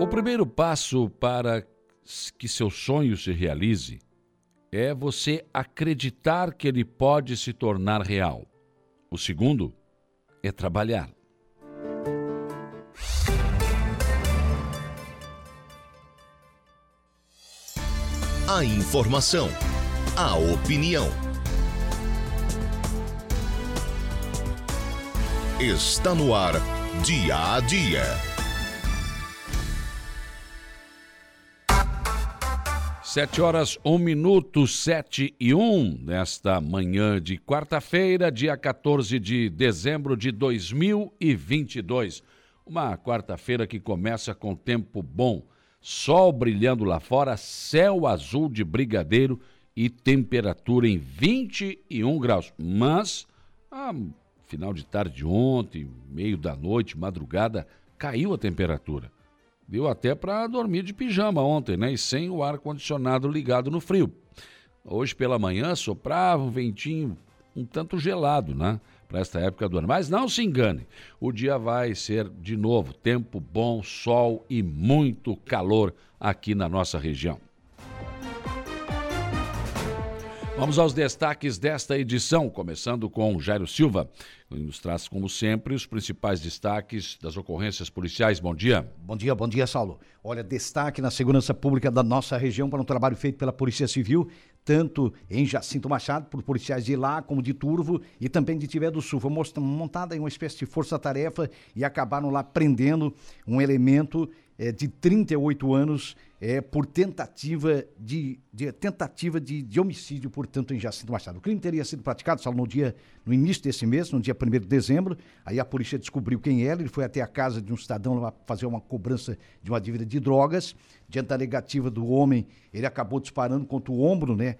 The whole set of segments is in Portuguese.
O primeiro passo para que seu sonho se realize é você acreditar que ele pode se tornar real. O segundo é trabalhar. A informação, a opinião. Está no ar, dia a dia. Sete horas, um minuto, sete e um, nesta manhã de quarta-feira, dia 14 de dezembro de 2022. Uma quarta-feira que começa com tempo bom, sol brilhando lá fora, céu azul de brigadeiro e temperatura em 21 graus. Mas, a final de tarde ontem, meio da noite, madrugada, caiu a temperatura. Deu até para dormir de pijama ontem, né? E sem o ar-condicionado ligado no frio. Hoje pela manhã soprava um ventinho um tanto gelado, né? Para esta época do ano. Mas não se engane, o dia vai ser de novo tempo bom, sol e muito calor aqui na nossa região. Vamos aos destaques desta edição, começando com Jairo Silva, que nos traz, como sempre, os principais destaques das ocorrências policiais. Bom dia. Bom dia, bom dia, Saulo. Olha, destaque na segurança pública da nossa região para um trabalho feito pela Polícia Civil, tanto em Jacinto Machado, por policiais de lá, como de Turvo e também de Tibé do Sul. Foi montada em uma espécie de força-tarefa e acabaram lá prendendo um elemento é, de 38 anos é, por tentativa de, de tentativa de, de, homicídio, portanto, em Jacinto Machado. O crime teria sido praticado só no dia, no início desse mês, no dia 1 de dezembro. Aí a polícia descobriu quem era, ele foi até a casa de um cidadão lá fazer uma cobrança de uma dívida de drogas. Diante da negativa do homem, ele acabou disparando contra o ombro, né?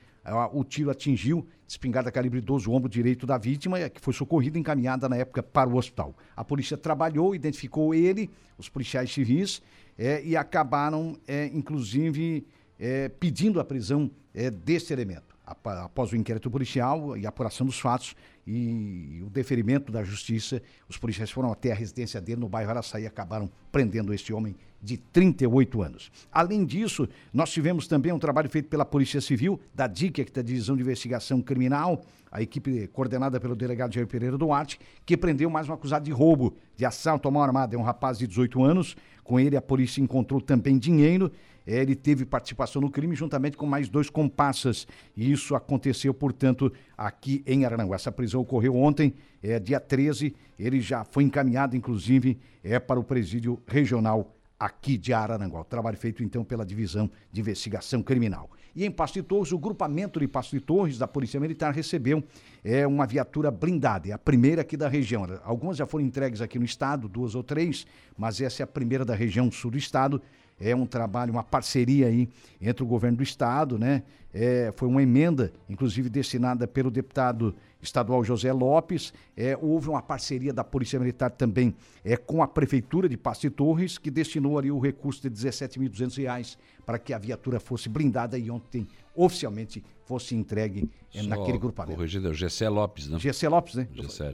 O tiro atingiu, espingarda calibre 12, o ombro direito da vítima, que foi socorrida e encaminhada na época para o hospital. A polícia trabalhou, identificou ele, os policiais civis, é, e acabaram, é, inclusive, é, pedindo a prisão é, desse elemento. Após o inquérito policial e a apuração dos fatos e o deferimento da justiça, os policiais foram até a residência dele no bairro Araçaí e acabaram prendendo este homem de 38 anos. Além disso, nós tivemos também um trabalho feito pela Polícia Civil, da DIC, que é da Divisão de Investigação Criminal, a equipe coordenada pelo delegado Jair Pereira Duarte, que prendeu mais um acusado de roubo, de assalto a mão armada. É um rapaz de 18 anos. Com ele, a polícia encontrou também dinheiro. Ele teve participação no crime juntamente com mais dois comparsas. E isso aconteceu, portanto, aqui em Arananguá. Essa prisão ocorreu ontem, é, dia 13. Ele já foi encaminhado, inclusive, é, para o presídio regional aqui de Araranguá. O trabalho feito então pela Divisão de Investigação Criminal. E em Pasto de Torres, o grupamento de Pasto de Torres da Polícia Militar recebeu é, uma viatura blindada, é a primeira aqui da região. Algumas já foram entregues aqui no estado, duas ou três, mas essa é a primeira da região sul do estado. É um trabalho, uma parceria aí entre o governo do estado, né? É, foi uma emenda, inclusive destinada pelo deputado estadual José Lopes. É, houve uma parceria da Polícia Militar também é, com a Prefeitura de Pasto de Torres, que destinou ali o recurso de R$ 17.200 para que a viatura fosse blindada e ontem oficialmente fosse entregue é, naquele grupamento. Corrigindo, é o Gessé Lopes, né? Gessé Lopes, né?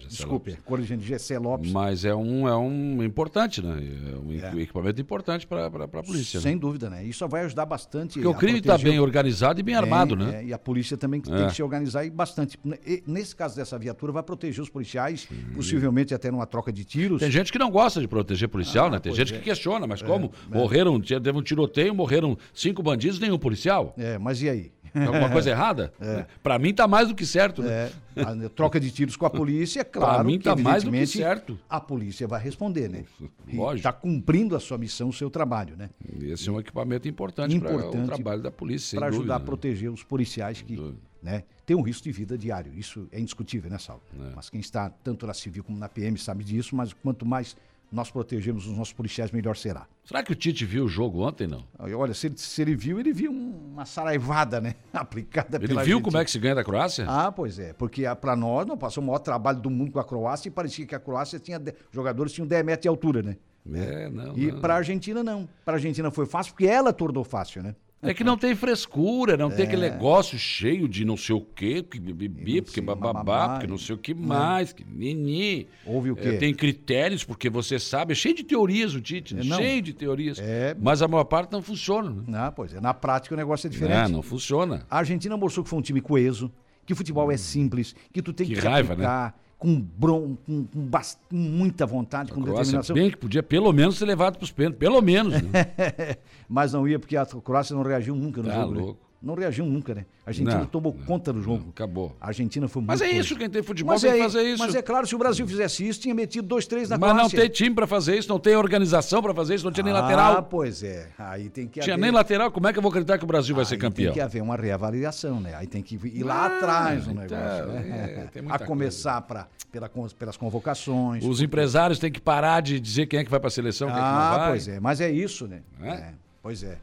Desculpe, Lopes. corrigindo, Gessé Lopes. Mas é um, é um importante, né? É um é. equipamento importante para a polícia. Sem né? dúvida, né? Isso vai ajudar bastante. Porque o crime está bem organizado e bem armado, né? É, e a polícia também tem é. que se organizar e bastante. E, nesse caso dessa viatura, vai proteger os policiais, possivelmente até numa troca de tiros. Tem gente que não gosta de proteger policial, ah, né? Tem gente que questiona, mas como? Morreram, teve um tiroteio, morreram cinco bandidos, nenhum policial. É, mas e aí? Alguma coisa errada? É. Para mim tá mais do que certo. Né? É. A troca de tiros com a polícia, é claro. Para mim tá mais do que certo. A polícia vai responder, né? Lógico. Está cumprindo a sua missão, o seu trabalho, né? Esse é um equipamento importante, importante para o trabalho da polícia. Para ajudar dúvida, a proteger os policiais que né, têm um risco de vida diário. Isso é indiscutível, né, Saulo? É. Mas quem está tanto na civil como na PM sabe disso, mas quanto mais nós protegemos os nossos policiais, melhor será. Será que o Tite viu o jogo ontem, não? Olha, se ele, se ele viu, ele viu uma saraivada, né? Aplicada ele pela Ele viu como é que se ganha da Croácia? Ah, pois é. Porque para nós, não passou o maior trabalho do mundo com a Croácia e parecia que a Croácia tinha. Jogadores tinham 10 metros de altura, né? É, não. E para a Argentina, não. Para a Argentina foi fácil, porque ela tornou fácil, né? É que não tem frescura, não tem É. aquele negócio cheio de não sei o quê, que não porque bababá, porque não sei o que né? mais, que nini. Houve o É, quê? tem critérios, porque você sabe, é cheio de teorias o Tite? É, não. cheio de teorias. É. Mas a maior parte não funciona. Né? Ah, pois é. Na prática o negócio é diferente. É, não funciona. A Argentina mostrou que foi um time coeso, que o futebol é simples, que tu tem Que que, raiva, né? Com, bron, com, com bast- com muita vontade, com Croácia determinação. bem que podia pelo menos ser levado para os pênaltis, pelo menos. Né? Mas não ia, porque a Croácia não reagiu nunca no Tá jogo. né? Não reagiu nunca, né? A Argentina Não, tomou não, conta do jogo. não, acabou. A Argentina foi muito Mas é isso, quem tem futebol Mas tem é, que fazer isso. Mas é claro, se o Brasil fizesse isso, tinha metido dois, três na Mas não Croácia. tem time para fazer isso, não tem organização para fazer isso, não tinha nem Ah, lateral. pois é. Aí tem que Tinha haver... nem lateral, como é que eu vou acreditar que o Brasil vai ser Aí campeão? Tem que haver uma reavaliação, né? Aí tem que ir lá Ah, atrás no então, negócio, né? é, A começar pra, pela, pelas convocações. Os empresários têm que parar de dizer quem é que vai para a seleção, quem é que não ah, vai. pois é. Mas é isso, né? É? É, Pois é.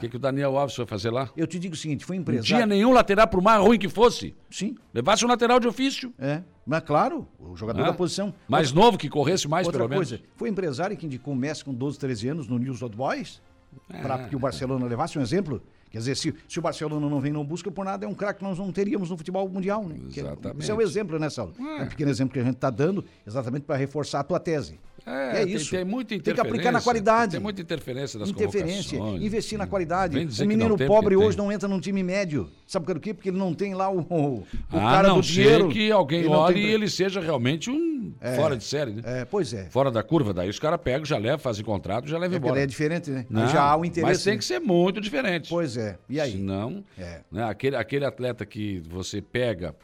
O que, que o Daniel Alves foi fazer lá? Eu te digo o seguinte, foi Não empresário... tinha nenhum lateral, por mais ruim que fosse. Sim, Levasse um lateral de ofício. é. Mas claro, o jogador Ah, da posição. Mais novo, que corresse mais, Outra pelo coisa, menos. foi empresário que indicou o Messi com 12, 13 anos no News Old Boys É. para que o Barcelona levasse um exemplo. Quer dizer, se, se o Barcelona não vem não busca por nada, é um craque que nós não teríamos no futebol mundial. Né? É- Exatamente. Esse é o exemplo, né, Saulo? É um pequeno exemplo que a gente está dando exatamente para reforçar a tua tese. É, É tem- isso. Tem, muita Tem interferência. que aplicar na qualidade. Tem muita interferência nas Interferência, convocações. investir na qualidade. O menino pobre hoje tem. não entra num time médio. Sabe por quê? Porque ele não tem lá o, o, Ah, cara não do dinheiro. que alguém Ele olhe tem- e ele seja realmente um fora de série, né? É, pois é. Fora da curva. Daí os caras pegam, já levam, fazem contrato, já levam É, embora. ele é diferente, né? Não, Já há o interesse. Mas tem né? que ser muito diferente. Pois é. E aí? Senão, É. né, aquele, aquele atleta que você pega é,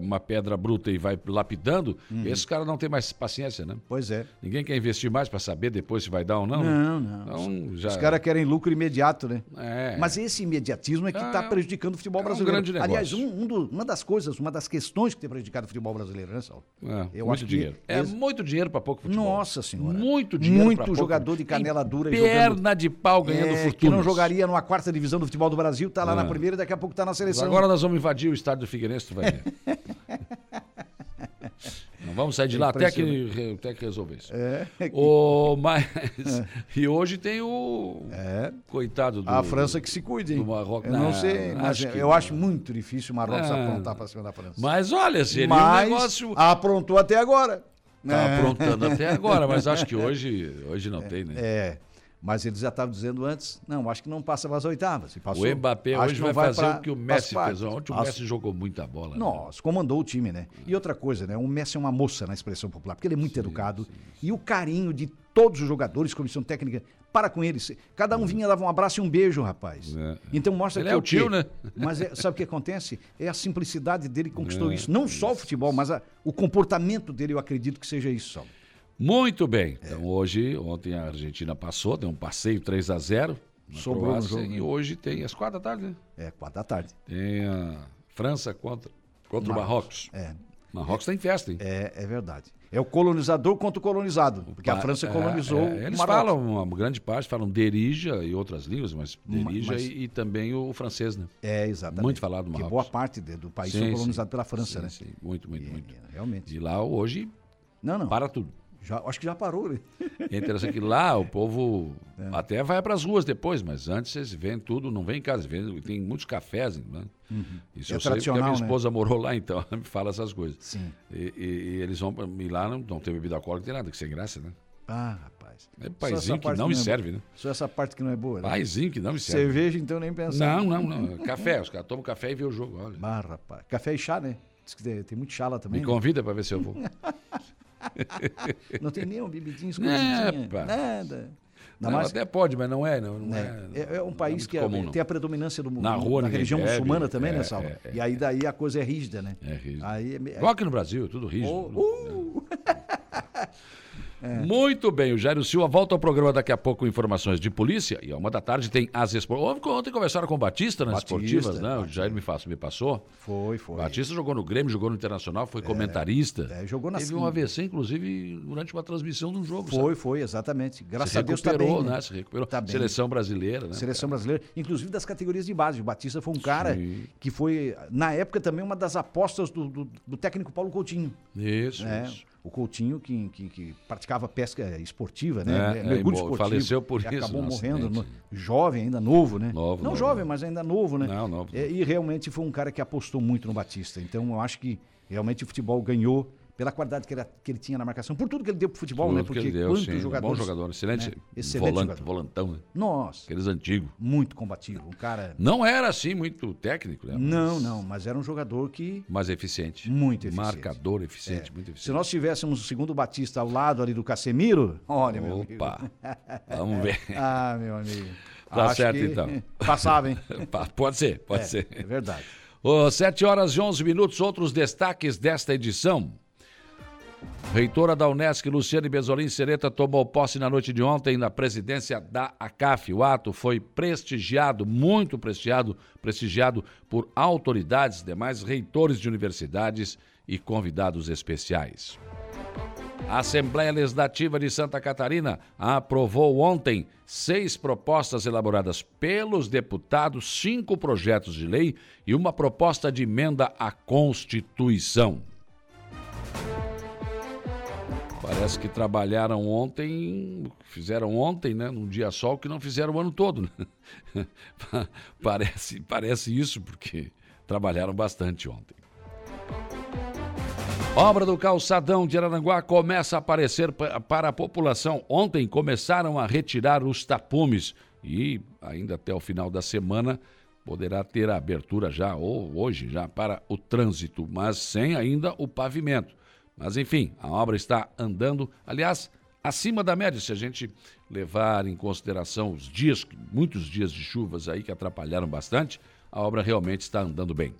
uma pedra bruta e vai lapidando, Uhum. esse cara não tem mais paciência, né? Pois é. Ninguém quer investir mais para saber depois se vai dar ou não. né? Não, não. Então, já... Os caras querem lucro imediato, né? É. Mas esse imediatismo é que Ah, está é um- prejudicando o futebol é um brasileiro. grande negócio. Aliás, um, um do- uma das coisas, uma das questões que tem prejudicado o futebol brasileiro, né, Saulo? É, Eu muito dinheiro. É esse- muito dinheiro para pouco futebol. Nossa Senhora. Muito dinheiro Muito pra pouco. jogador de canela Tem dura Perna jogando- de pau ganhando É, fortuna. que não jogaria numa quarta divisão do futebol do Brasil, tá lá Ah. na primeira e daqui a pouco tá na seleção. Agora nós vamos invadir o estádio do Figueirense, tu vai ver. Não vamos sair de lá até que, até que resolver isso. É. Ô, mas... E hoje tem o... É. Coitado do... A França que se cuide, hein? do Marrocos. Eu não sei, mas acho eu acho muito difícil o Marrocos Não. aprontar para cima da França. Mas olha, seria Mas um negócio... aprontou até agora. Tá É. aprontando até agora, mas acho que hoje, hoje não tem, né? É. Mas eles já estavam dizendo antes, não, acho que não passa para as oitavas. Se passou, O Mbappé acho hoje que não vai fazer o que o Messi fez ontem. O As- Messi jogou muita bola. né? Nossa, comandou o time, né? E outra coisa, né? O Messi é uma moça na expressão popular, porque ele é muito educado. E o carinho de todos os jogadores, comissão técnica, para com eles. Cada um vinha, dava um abraço e um beijo, rapaz. É. Então mostra Ele que é o tio, né? Mas é- sabe o que acontece? É a simplicidade dele que conquistou isso. Não só o futebol, mas a- o comportamento dele, eu acredito que seja isso, Saulo. Muito bem. É. Então hoje, ontem a Argentina passou, deu um passeio 3 a 0 na Sobrou Croácia, jogo, E né? hoje tem às quatro da tarde, né? É, quatro da tarde. Tem a França contra, contra o Marrocos. É, Marrocos tem festa, hein? é, é verdade. É o colonizador contra o colonizado. Porque a França é, colonizou é, o Eles falam, uma grande parte, falam derija e outras línguas, mas derija mas- e, e também o francês, né? É, exatamente. Muito falado no Marrocos. boa parte de- do país Sim, foi sim. colonizado pela França, Sim, né? sim. Muito, muito, muito. É, realmente. E lá hoje Não, não. para tudo. Já, acho que já parou, né? É interessante que lá o povo É. até vai para as ruas depois, mas antes eles vêm tudo, não vem em casa, vem, tem muitos cafés. Né? Isso É eu sei porque a tradicional, minha né? esposa morou lá, então ela me fala essas coisas. Sim. E, e- e eles vão e lá não, não tem bebida alcoólica, não tem nada, que sem graça, né? Ah, rapaz. É paizinho que não me é serve, né? Só essa parte que não é boa, né? Paizinho que não me serve. Cerveja, então, nem pensar. Não, não, não. Café, os caras tomam café e vê o jogo, olha. Ah, rapaz. Café e chá, né? Diz que tem, tem muito chá lá também. Me né? convida para ver se eu vou. Não tem nem um bebidinho É, escondidinho. pá. nada. Não, mais, até pode, mas não é, não, não né? é. É, é um país muito que é- comum, tem a predominância do, Na rua ninguém religião bebe, muçulmana também, é, né, Salva? é, é, e aí daí a coisa é rígida, né? É rígido. Aí é, Igual aqui no Brasil, é tudo rígido. Oh, uh! Muito bem, o Jairo Silva volta ao programa daqui a pouco com informações de polícia. E a uma da tarde tem as esportivas. Ontem conversaram com o Batista nas Batista, esportivas, né? O Batista. Jair me, passou, me passou. Foi, foi. Batista jogou no Grêmio, jogou no Internacional, foi comentarista. é, jogou na Teve um AVC, inclusive, durante uma transmissão de um jogo. Foi, sabe? foi, exatamente. Graças a Deus tá recuperou, bem, né? Se recuperou. Tá. Seleção brasileira, né? Seleção brasileira, inclusive das categorias de base. O Batista foi um cara Sim. que foi, na época, também uma das apostas do, do- do técnico Paulo Coutinho. Isso, né? isso. O Coutinho, que, que, que praticava pesca esportiva, né? É, Mergulho é, esportivo. faleceu por isso, Acabou morrendo, no- jovem, ainda novo, né? Novo, Não novo. jovem, mas ainda novo, né? Não, novo. É, e realmente foi um cara que apostou muito no Batista. Então eu acho que realmente o futebol ganhou pela qualidade que ele, que ele tinha na marcação, por tudo que ele deu pro futebol, né? Tudo que Porque deu, quantos sim. jogadores. Bom jogador, excelente. né? Excelente volante, jogador. volantão, né? Nossa, Aqueles antigos. muito combativo. Um cara. Não era assim muito técnico, né? Não, não, mas era um jogador que. Mas eficiente. Muito eficiente. Marcador eficiente, É. muito Se eficiente. nós tivéssemos o segundo Batista ao lado ali do Casemiro, olha, meu amigo. Opa, vamos ver. Ah, meu amigo. Tá Acho certo, então. Passava, hein? Pode ser, pode É, ser. é verdade. Ô, 7 horas e 11 minutos, outros destaques desta edição. Reitora da Unesc, Luciane Besolim Sereta, tomou posse na noite de ontem na presidência da ACAF. O ato foi prestigiado, muito prestigiado, prestigiado por autoridades, demais reitores de universidades e convidados especiais. A Assembleia Legislativa de Santa Catarina aprovou ontem seis propostas elaboradas pelos deputados, cinco projetos de lei e uma proposta de emenda à Constituição. Parece que trabalharam ontem, fizeram ontem, né, num dia só, o que não fizeram o ano todo. Né? parece, parece isso, porque trabalharam bastante ontem. Obra do calçadão de Araranguá começa a aparecer pa- para a população. Ontem começaram a retirar os tapumes e ainda até o final da semana poderá ter a abertura já, ou hoje já, para o trânsito, mas sem ainda o pavimento. Mas enfim, a obra está andando, aliás, acima da média, se a gente levar em consideração os dias, muitos dias de chuvas aí que atrapalharam bastante, a obra realmente está andando bem.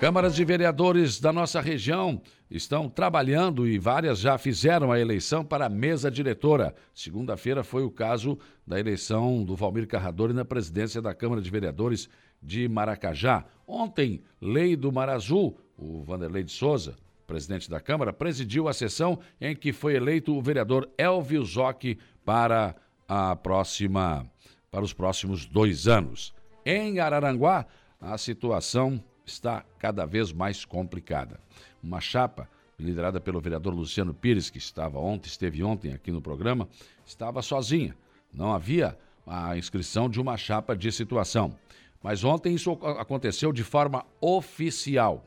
Câmaras de vereadores da nossa região estão trabalhando e várias já fizeram a eleição para a mesa diretora. Segunda-feira foi o caso da eleição do Valmir Carradori na presidência da Câmara de Vereadores de Maracajá. Ontem, Lei do Mar Azul, o Vanderlei de Souza, presidente da Câmara, presidiu a sessão em que foi eleito o vereador Elvio Zocchi para a próxima para os próximos dois anos. Em Araranguá, a situação está cada vez mais complicada. Uma chapa liderada pelo vereador Luciano Pires, que estava ontem, esteve ontem aqui no programa, estava sozinha. Não havia a inscrição de uma chapa de situação. Mas ontem isso ac- aconteceu de forma oficial.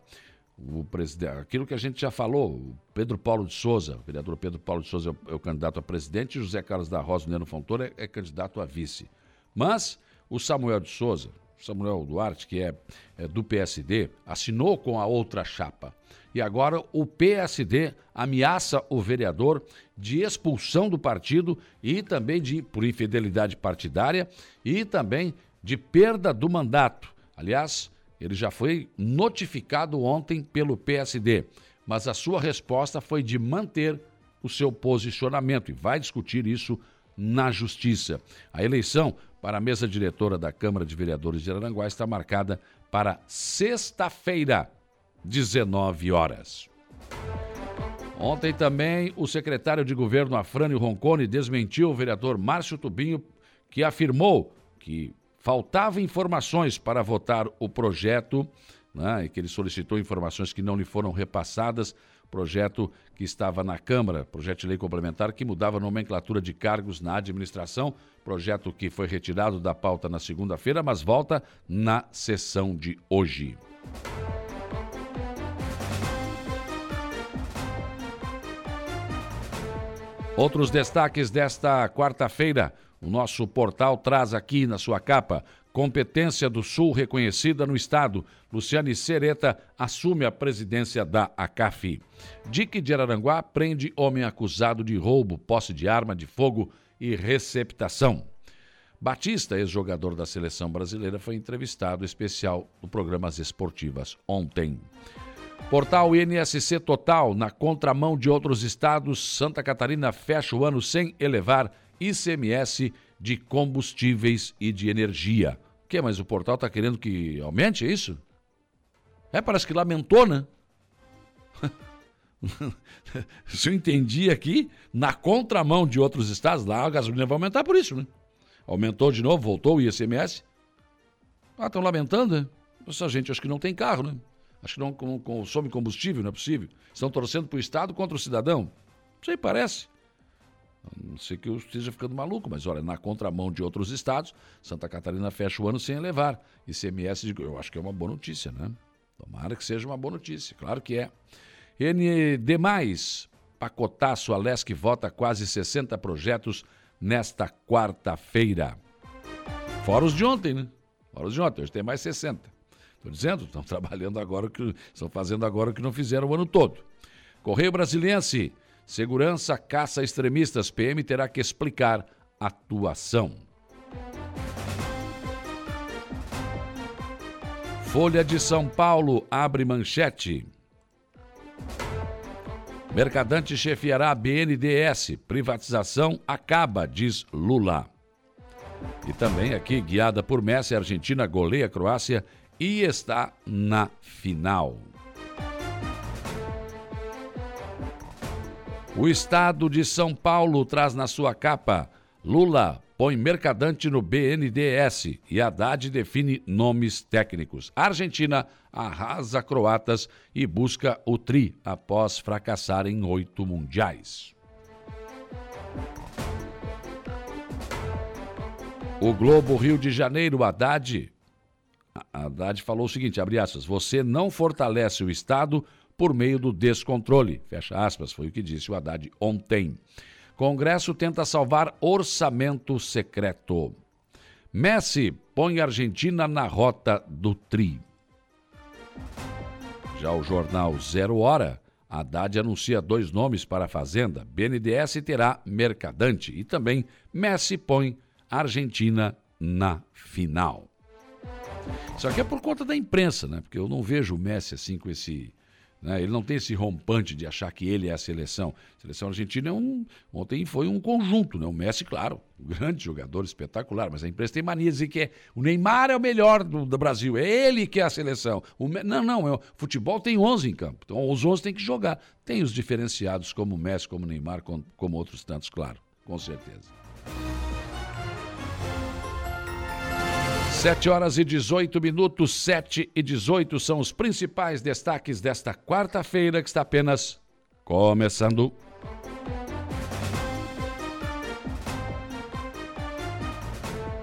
O presidente, aquilo que a gente já falou, Pedro Paulo de Souza, o vereador Pedro Paulo de Souza é o, é o candidato a presidente, e José Carlos da Rosa Neno Fontoura é, é candidato a vice. Mas o Samuel de Souza, Samuel Duarte, que é, é do PSD, assinou com a outra chapa. E agora o PSD ameaça o vereador de expulsão do partido e também de por infidelidade partidária e também de perda do mandato. Aliás, ele já foi notificado ontem pelo PSD, mas a sua resposta foi de manter o seu posicionamento e vai discutir isso na Justiça. A eleição para a mesa diretora da Câmara de Vereadores de Aranguá está marcada para sexta-feira, 19 horas. Ontem também o secretário de governo Afrânio Roncone desmentiu o vereador Márcio Tubinho, que afirmou que faltava informações para votar o projeto, né, que ele solicitou informações que não lhe foram repassadas, projeto que estava na Câmara, projeto de lei complementar que mudava a nomenclatura de cargos na administração, projeto que foi retirado da pauta na segunda-feira, mas volta na sessão de hoje. Outros destaques desta quarta-feira. O nosso portal traz aqui na sua capa. Competência do Sul reconhecida no Estado. Luciane Sereta assume a presidência da ACAF. Dique de Araranguá prende homem acusado de roubo, posse de arma de fogo e receptação. Batista, ex-jogador da seleção brasileira, foi entrevistado especial no Programas Esportivas ontem. Portal INSC Total, na contramão de outros estados, Santa Catarina fecha o ano sem elevar ICMS de combustíveis e de energia. O que? Mas o portal está querendo que aumente, é isso? É, parece que lamentou, né? Se eu entendi aqui, na contramão de outros estados, lá a gasolina vai aumentar por isso, né? Aumentou de novo, voltou o ICMS. Ah, estão lamentando, né? Essa gente acho que não tem carro, né? Acho que não consome combustível, não é possível. Estão torcendo para o Estado contra o cidadão. Não sei, parece. Não sei que eu esteja ficando maluco, mas olha, na contramão de outros estados, Santa Catarina fecha o ano sem elevar. ICMS, eu acho que é uma boa notícia, né? Tomara que seja uma boa notícia, claro que é. ND, pacotaço, a LESC vota quase 60 projetos nesta quarta-feira. Fora os de ontem, né? Fora os de ontem, hoje tem mais 60. Estou dizendo, estão trabalhando agora, que, estão fazendo agora o que não fizeram o ano todo. Correio Brasiliense, segurança caça extremistas, PM terá que explicar atuação. Folha de São Paulo abre manchete. Mercadante chefiará a BNDS. Privatização acaba, diz Lula. E também aqui, guiada por Messi, a Argentina goleia a Croácia e está na final. O estado de São Paulo traz na sua capa Lula põe Mercadante no BNDS e Haddad define nomes técnicos. Argentina arrasa croatas e busca o tri após fracassar em oito mundiais. O Globo Rio de Janeiro, Haddad. Haddad falou o seguinte, abre aspas, você não fortalece o Estado por meio do descontrole. Fecha aspas, foi o que disse o Haddad ontem. Congresso tenta salvar orçamento secreto. Messi põe a Argentina na rota do tri. Já o jornal Zero Hora, Haddad anuncia dois nomes para a Fazenda. BNDES terá Mercadante e também Messi põe Argentina na final. Isso aqui é por conta da imprensa, né? Porque eu não vejo o Messi assim com esse né? Ele não tem esse rompante de achar que ele é a seleção. A seleção argentina é um. Ontem foi um conjunto, né? O Messi, claro, um grande jogador, espetacular, mas a imprensa tem mania de dizer que é, o Neymar é o melhor do, do Brasil, é ele que é a seleção. O, não, não, é, o futebol tem 11 em campo, então os 11 tem que jogar. Tem os diferenciados como o Messi, como o Neymar, como, como outros tantos, claro, com certeza. 7 horas e 18 minutos, 7 e 18 são os principais destaques desta quarta-feira que está apenas começando.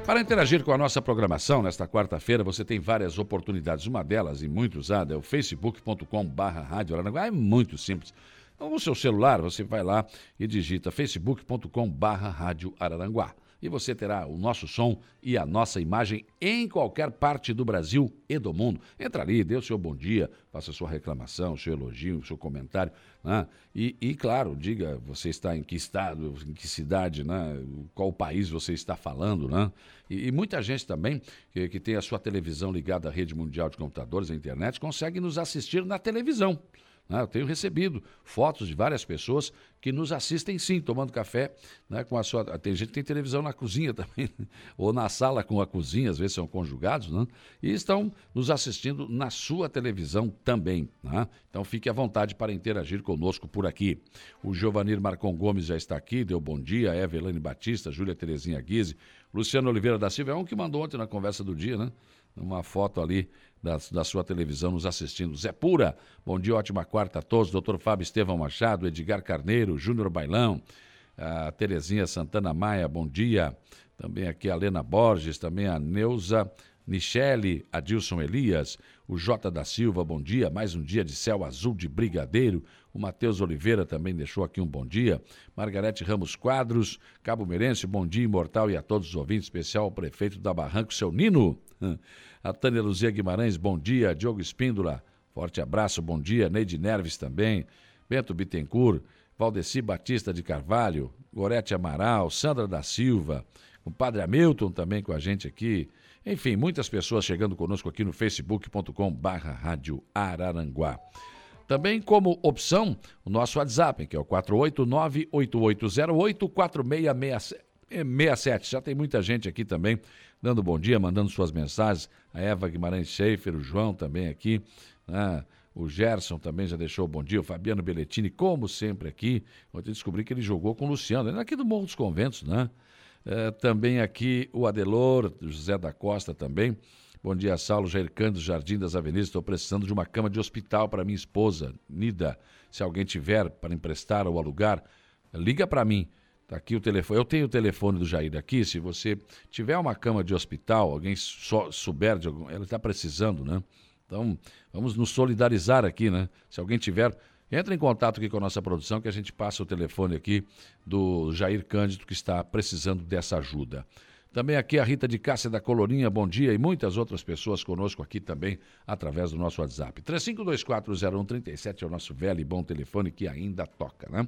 Para interagir com a nossa programação nesta quarta-feira, você tem várias oportunidades. Uma delas, e muito usada, é o facebook.com/barra É muito simples. Então, no seu celular, você vai lá e digita facebook.com/barra e você terá o nosso som e a nossa imagem em qualquer parte do Brasil e do mundo. Entra ali, dê o seu bom dia, faça sua reclamação, seu elogio, seu comentário. Né? E, e, claro, diga você está em que estado, em que cidade, né? qual país você está falando. Né? E, e muita gente também que, que tem a sua televisão ligada à rede mundial de computadores, à internet, consegue nos assistir na televisão. Né? Eu tenho recebido fotos de várias pessoas que nos assistem sim, tomando café, né, com a sua. Tem gente que tem televisão na cozinha também, ou na sala com a cozinha, às vezes são conjugados, né? E estão nos assistindo na sua televisão também. Né? Então fique à vontade para interagir conosco por aqui. O Giovanir Marcon Gomes já está aqui, deu bom dia, Evelane Batista, Júlia Terezinha Guise, Luciano Oliveira da Silva, é um que mandou ontem na conversa do dia, né? Uma foto ali da, da sua televisão nos assistindo. Zé Pura, bom dia, ótima quarta a todos. Doutor Fábio Estevão Machado, Edgar Carneiro, Júnior Bailão, a Terezinha Santana Maia, bom dia. Também aqui a Lena Borges, também a Neuza Michele, Adilson Elias, o Jota da Silva, bom dia. Mais um dia de céu azul de brigadeiro. O Matheus Oliveira também deixou aqui um bom dia. Margarete Ramos Quadros, Cabo Meirense, bom dia imortal e a todos os ouvintes, especial ao prefeito da Barranco, seu Nino. A Tânia Luzia Guimarães, bom dia. Diogo Espíndola, forte abraço, bom dia. Neide Nerves também. Bento Bittencourt, Valdeci Batista de Carvalho, Gorete Amaral, Sandra da Silva, o Padre Hamilton também com a gente aqui. Enfim, muitas pessoas chegando conosco aqui no facebook.com barra Rádio Araranguá. Também como opção, o nosso WhatsApp, que é o 489-8808-4667. Já tem muita gente aqui também dando bom dia, mandando suas mensagens. A Eva Guimarães Schaefer, o João também aqui, né? o Gerson também já deixou bom dia, o Fabiano Belletini, como sempre aqui. Ontem descobri que ele jogou com o Luciano, ele é aqui do Morro dos Conventos, né? É, também aqui o Adelor, José da Costa também. Bom dia, Saulo Jair Jardim das Avenidas. Estou precisando de uma cama de hospital para minha esposa, Nida. Se alguém tiver para emprestar ou alugar, liga para mim. Está aqui o telefone. Eu tenho o telefone do Jair aqui. Se você tiver uma cama de hospital, alguém so, souber de algum. Ela está precisando, né? Então, vamos nos solidarizar aqui, né? Se alguém tiver, entre em contato aqui com a nossa produção, que a gente passa o telefone aqui do Jair Cândido, que está precisando dessa ajuda. Também aqui a Rita de Cássia da Colorinha, bom dia, e muitas outras pessoas conosco aqui também através do nosso WhatsApp. 35240137 é o nosso velho e bom telefone que ainda toca, né?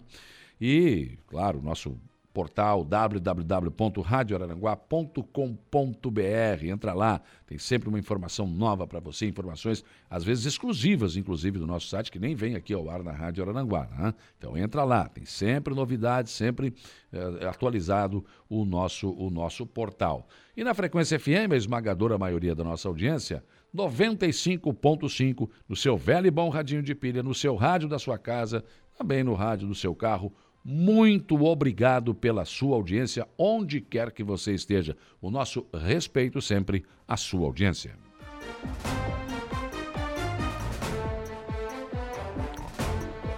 E, claro, nosso portal www.radioararanguá.com.br. Entra lá, tem sempre uma informação nova para você, informações às vezes exclusivas, inclusive do nosso site, que nem vem aqui ao ar na Rádio Araranguá. Né? Então entra lá, tem sempre novidades, sempre é, atualizado o nosso, o nosso portal. E na Frequência FM, a esmagadora maioria da nossa audiência, 95.5 no seu velho e bom radinho de pilha, no seu rádio da sua casa, também no rádio do seu carro muito obrigado pela sua audiência, onde quer que você esteja. O nosso respeito sempre à sua audiência.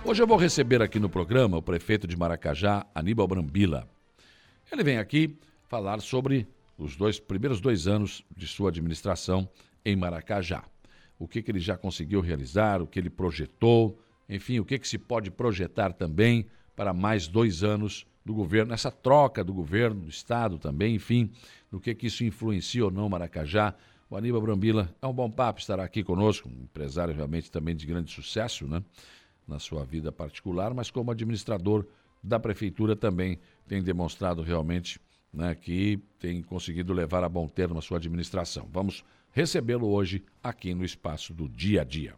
Hoje eu vou receber aqui no programa o prefeito de Maracajá, Aníbal Brambila. Ele vem aqui falar sobre os dois primeiros dois anos de sua administração em Maracajá. O que, que ele já conseguiu realizar, o que ele projetou, enfim, o que, que se pode projetar também para mais dois anos do governo, essa troca do governo, do Estado também, enfim, no que, que isso influencia ou não Maracajá. O Aníbal Brambila é um bom papo, estará aqui conosco, um empresário realmente também de grande sucesso, né? Na sua vida particular, mas como administrador da prefeitura também tem demonstrado realmente né, que tem conseguido levar a bom termo a sua administração. Vamos recebê-lo hoje aqui no espaço do dia a dia.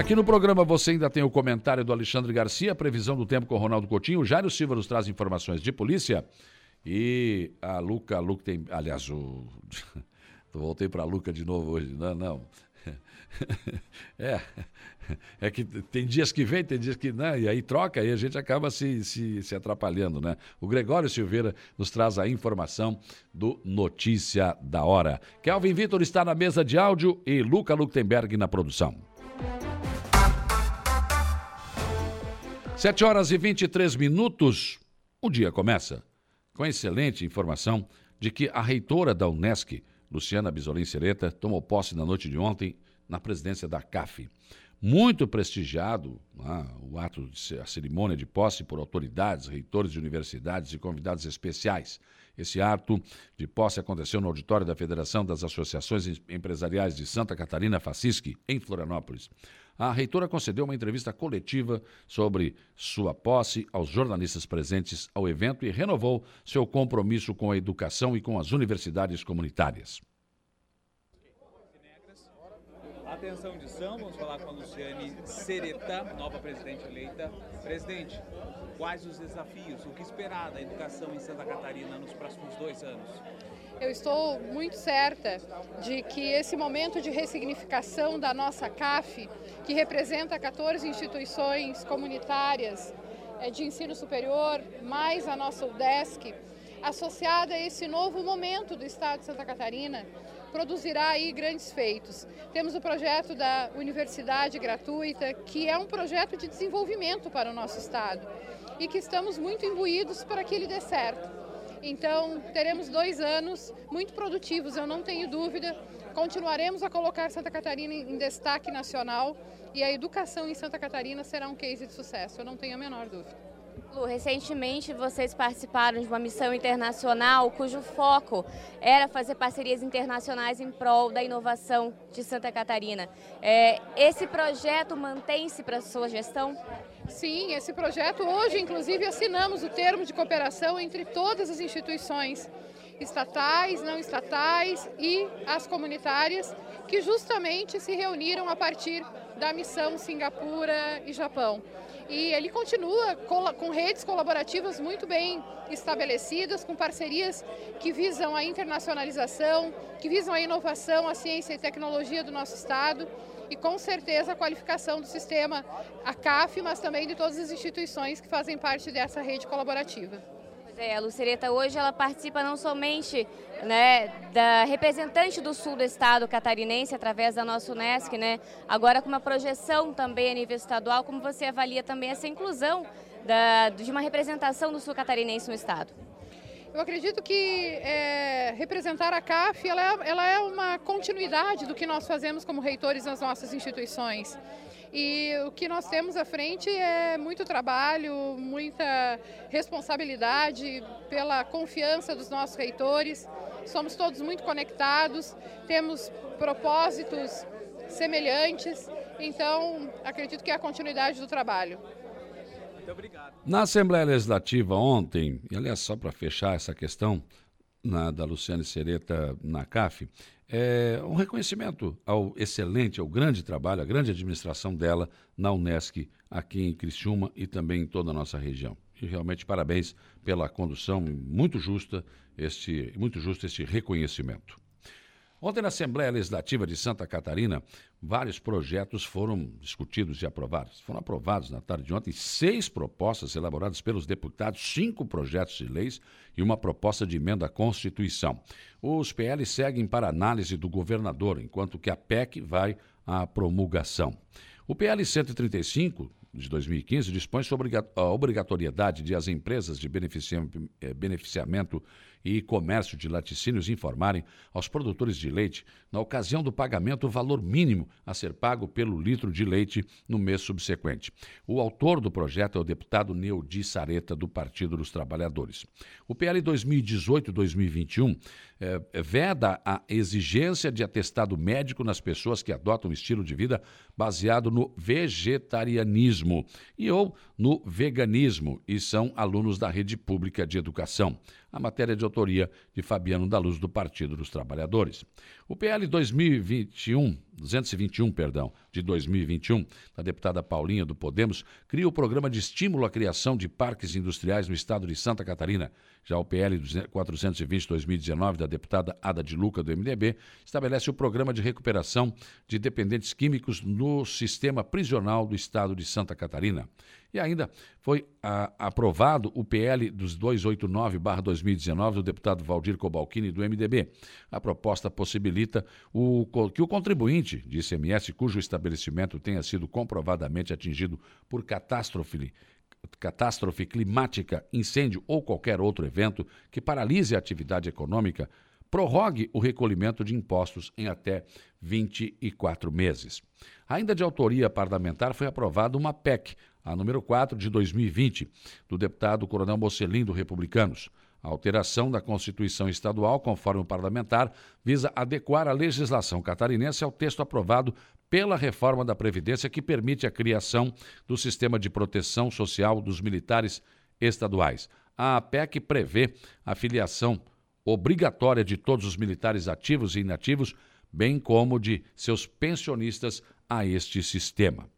Aqui no programa você ainda tem o comentário do Alexandre Garcia, previsão do tempo com Ronaldo Coutinho. O Jairo Silva nos traz informações de polícia. E a Luca, a Luca tem. Aliás, o. Voltei para a Luca de novo hoje. Não, não. É, é que tem dias que vem, tem dias que não, né, e aí troca, e a gente acaba se, se, se atrapalhando, né? O Gregório Silveira nos traz a informação do Notícia da Hora. Kelvin Vitor está na mesa de áudio e Luca Luktenberg na produção. 7 horas e 23 minutos, o dia começa com a excelente informação de que a reitora da Unesc, Luciana Bisolim Sereta, tomou posse na noite de ontem na presidência da CAF. Muito prestigiado né, o ato, de, a cerimônia de posse por autoridades, reitores de universidades e convidados especiais. Esse ato de posse aconteceu no auditório da Federação das Associações Empresariais de Santa Catarina, FACISC, em Florianópolis a reitora concedeu uma entrevista coletiva sobre sua posse aos jornalistas presentes ao evento e renovou seu compromisso com a educação e com as universidades comunitárias. Atenção de São, vamos falar com a Luciane Sereta, nova presidente eleita. Presidente, quais os desafios, o que esperar da educação em Santa Catarina nos próximos dois anos? eu estou muito certa de que esse momento de ressignificação da nossa CAF, que representa 14 instituições comunitárias eh, de ensino superior, mais a nossa UDESC, associada a esse novo momento do Estado de Santa Catarina, produzirá aí grandes feitos. Temos o projeto da Universidade Gratuita, que é um projeto de desenvolvimento para o nosso Estado e que estamos muito imbuídos para que ele dê certo. Então, teremos dois anos muito produtivos, eu não tenho dúvida. Continuaremos a colocar Santa Catarina em destaque nacional e a educação em Santa Catarina será um case de sucesso, eu não tenho a menor dúvida. Lu, recentemente vocês participaram de uma missão internacional cujo foco era fazer parcerias internacionais em prol da inovação de Santa Catarina. É, esse projeto mantém-se para a sua gestão? Sim, esse projeto hoje, inclusive, assinamos o termo de cooperação entre todas as instituições estatais, não estatais e as comunitárias, que justamente se reuniram a partir da missão Singapura e Japão. E ele continua com redes colaborativas muito bem estabelecidas, com parcerias que visam a internacionalização, que visam a inovação, a ciência e tecnologia do nosso Estado e com certeza a qualificação do sistema, a CAF, mas também de todas as instituições que fazem parte dessa rede colaborativa. É, a Lucereta hoje ela participa não somente né, da representante do sul do estado catarinense através da nossa Unesc, né, agora com uma projeção também a nível estadual, como você avalia também essa inclusão da, de uma representação do sul catarinense no estado? Eu acredito que é, representar a CAF ela é, ela é uma continuidade do que nós fazemos como reitores nas nossas instituições. E o que nós temos à frente é muito trabalho, muita responsabilidade pela confiança dos nossos reitores. Somos todos muito conectados, temos propósitos semelhantes, então acredito que é a continuidade do trabalho. Muito obrigado. Na Assembleia Legislativa ontem, e aliás, só para fechar essa questão na, da Luciane Sereta na CAF, é um reconhecimento ao excelente, ao grande trabalho, à grande administração dela na Unesc, aqui em Criciúma e também em toda a nossa região. E realmente parabéns pela condução muito justa, este, muito justo este reconhecimento. Ontem, na Assembleia Legislativa de Santa Catarina, vários projetos foram discutidos e aprovados. Foram aprovados na tarde de ontem seis propostas elaboradas pelos deputados, cinco projetos de leis e uma proposta de emenda à Constituição. Os PL seguem para análise do governador, enquanto que a PEC vai à promulgação. O PL 135 de 2015 dispõe sobre a obrigatoriedade de as empresas de eh, beneficiamento e comércio de laticínios informarem aos produtores de leite, na ocasião do pagamento, o valor mínimo a ser pago pelo litro de leite no mês subsequente. O autor do projeto é o deputado Neudi Sareta, do Partido dos Trabalhadores. O PL 2018-2021 é, é, veda a exigência de atestado médico nas pessoas que adotam um estilo de vida baseado no vegetarianismo e ou no veganismo e são alunos da rede pública de educação a matéria de autoria de Fabiano da Luz, do Partido dos Trabalhadores. O PL 2021, 221, perdão, de 2021, da deputada Paulinha do Podemos, cria o programa de estímulo à criação de parques industriais no estado de Santa Catarina. Já o PL 420-2019, da deputada Ada de Luca, do MDB, estabelece o programa de recuperação de dependentes químicos no sistema prisional do estado de Santa Catarina. E ainda foi a, aprovado o PL dos 289-2019 do deputado Valdir Cobalcini, do MDB. A proposta possibilita o, que o contribuinte de ICMS cujo estabelecimento tenha sido comprovadamente atingido por catástrofe catástrofe climática, incêndio ou qualquer outro evento que paralise a atividade econômica, prorrogue o recolhimento de impostos em até 24 meses. Ainda de autoria parlamentar foi aprovada uma PEC, a número 4 de 2020, do deputado Coronel Mocelin, do Republicanos. A alteração da Constituição Estadual, conforme o parlamentar, visa adequar a legislação catarinense ao texto aprovado pela reforma da Previdência que permite a criação do sistema de proteção social dos militares estaduais. A APEC prevê a filiação obrigatória de todos os militares ativos e inativos, bem como de seus pensionistas a este sistema.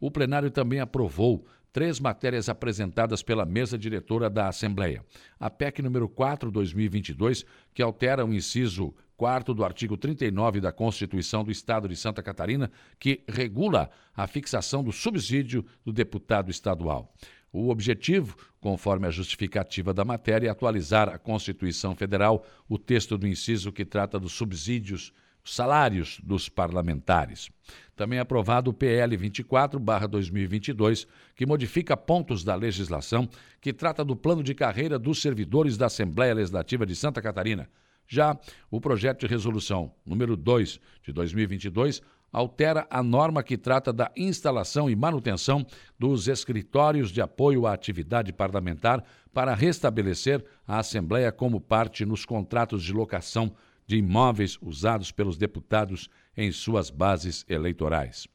O plenário também aprovou três matérias apresentadas pela mesa diretora da Assembleia. A PEC número 4, 2022, que altera o inciso 4 do artigo 39 da Constituição do Estado de Santa Catarina, que regula a fixação do subsídio do deputado estadual. O objetivo, conforme a justificativa da matéria, é atualizar a Constituição Federal, o texto do inciso que trata dos subsídios salários dos parlamentares. Também aprovado o PL 24/2022, que modifica pontos da legislação que trata do plano de carreira dos servidores da Assembleia Legislativa de Santa Catarina. Já o projeto de resolução número 2 de 2022 altera a norma que trata da instalação e manutenção dos escritórios de apoio à atividade parlamentar para restabelecer a Assembleia como parte nos contratos de locação de imóveis usados pelos deputados em suas bases eleitorais.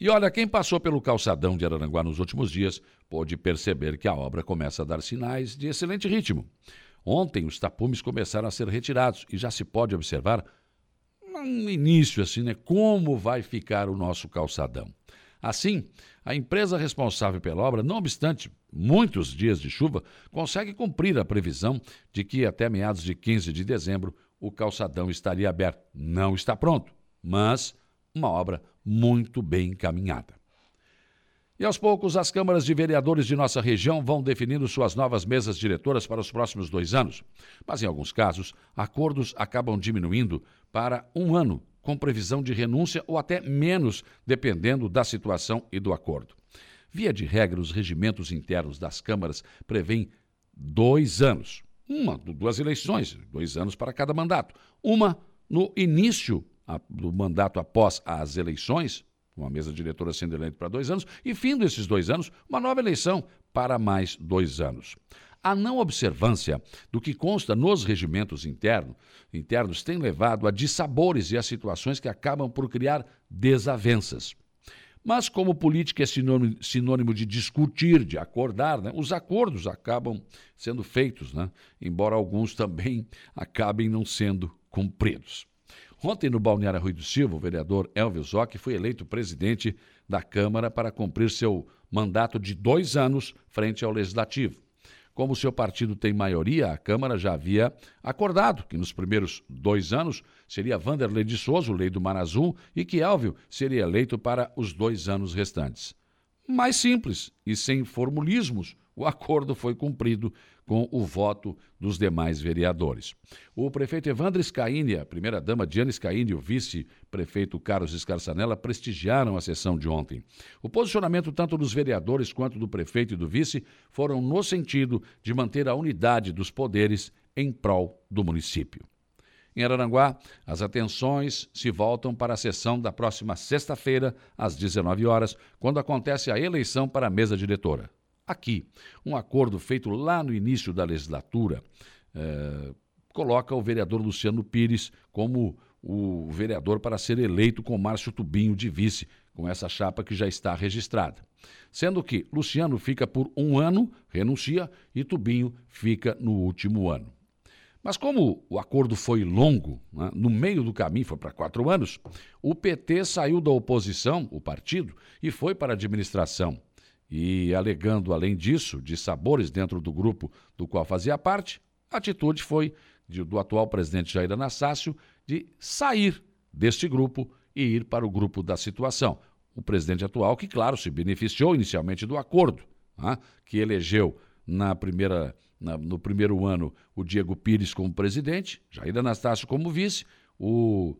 E olha, quem passou pelo calçadão de Araranguá nos últimos dias pôde perceber que a obra começa a dar sinais de excelente ritmo. Ontem os tapumes começaram a ser retirados e já se pode observar no início assim, né, como vai ficar o nosso calçadão. Assim, a empresa responsável pela obra, não obstante muitos dias de chuva, consegue cumprir a previsão de que até meados de 15 de dezembro o calçadão estaria aberto. Não está pronto, mas uma obra muito bem encaminhada. E aos poucos, as câmaras de vereadores de nossa região vão definindo suas novas mesas diretoras para os próximos dois anos. Mas, em alguns casos, acordos acabam diminuindo para um ano, com previsão de renúncia ou até menos, dependendo da situação e do acordo. Via de regra, os regimentos internos das câmaras prevêem dois anos. Uma, duas eleições, dois anos para cada mandato. Uma no início do mandato após as eleições, uma mesa diretora sendo eleita para dois anos, e fim desses dois anos, uma nova eleição para mais dois anos. A não observância do que consta nos regimentos interno, internos tem levado a dissabores e a situações que acabam por criar desavenças. Mas, como política é sinônimo, sinônimo de discutir, de acordar, né, os acordos acabam sendo feitos, né, embora alguns também acabem não sendo cumpridos. Ontem, no Balneário Rui do Silva, o vereador Elvis Zoc foi eleito presidente da Câmara para cumprir seu mandato de dois anos frente ao Legislativo. Como seu partido tem maioria, a Câmara já havia acordado que nos primeiros dois anos seria Vanderlei de Souza, o lei do Mar Azul, e que Elvio seria eleito para os dois anos restantes. Mais simples e sem formulismos, o acordo foi cumprido com o voto dos demais vereadores. O prefeito Evandro Scaini, a primeira-dama Diana Scaini e o vice-prefeito Carlos Escarçanella prestigiaram a sessão de ontem. O posicionamento tanto dos vereadores quanto do prefeito e do vice foram no sentido de manter a unidade dos poderes em prol do município. Em Araranguá, as atenções se voltam para a sessão da próxima sexta-feira, às 19 horas, quando acontece a eleição para a mesa diretora aqui. Um acordo feito lá no início da legislatura é, coloca o vereador Luciano Pires como o vereador para ser eleito com Márcio Tubinho de vice, com essa chapa que já está registrada. Sendo que Luciano fica por um ano, renuncia, e Tubinho fica no último ano. Mas como o acordo foi longo, né, no meio do caminho, foi para quatro anos, o PT saiu da oposição, o partido, e foi para a administração e alegando, além disso, de sabores dentro do grupo do qual fazia parte, a atitude foi de, do atual presidente Jair Anastácio de sair deste grupo e ir para o grupo da situação. O presidente atual, que, claro, se beneficiou inicialmente do acordo, né, que elegeu na primeira, na, no primeiro ano o Diego Pires como presidente, Jair Anastácio como vice, o